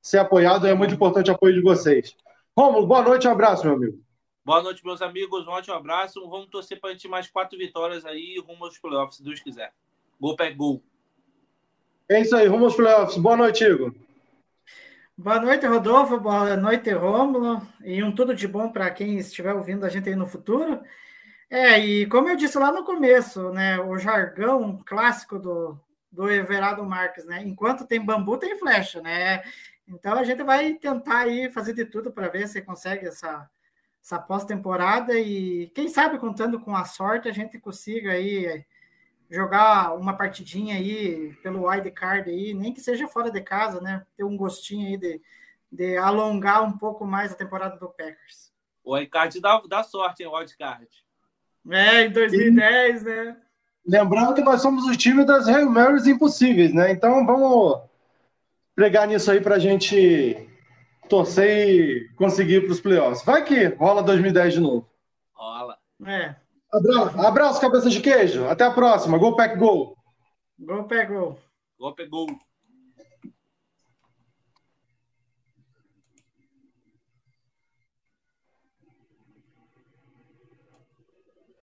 ser apoiado. É muito importante o apoio de vocês. Romulo, boa noite, um abraço, meu amigo. Boa noite, meus amigos. Um ótimo abraço. Vamos torcer para a gente mais quatro vitórias aí rumo aos playoffs, se Deus quiser. Gol pé gol. É isso aí, rumo aos playoffs. Boa noite, Igor. Boa noite, Rodolfo. Boa noite, Rômulo. E um tudo de bom para quem estiver ouvindo a gente aí no futuro. É, e como eu disse lá no começo, né, o jargão clássico do, do Everardo Marques, né? Enquanto tem bambu, tem flecha, né? Então a gente vai tentar aí fazer de tudo para ver se consegue essa, essa pós-temporada e quem sabe contando com a sorte a gente consiga aí jogar uma partidinha aí pelo wild card aí, nem que seja fora de casa, né? Ter um gostinho aí de, de alongar um pouco mais a temporada do Packers. O Wildcard dá, dá sorte, hein, o Wildcard. É, em 2010, né? Lembrando que nós somos o time das Hail Marys impossíveis, né? Então vamos pregar nisso aí pra gente torcer e conseguir para os playoffs. Vai que rola 2010 de novo. Rola. É. Abraço, abraço cabeça de queijo. Até a próxima. Go Pack Go. Gol pegou. Gol pegou.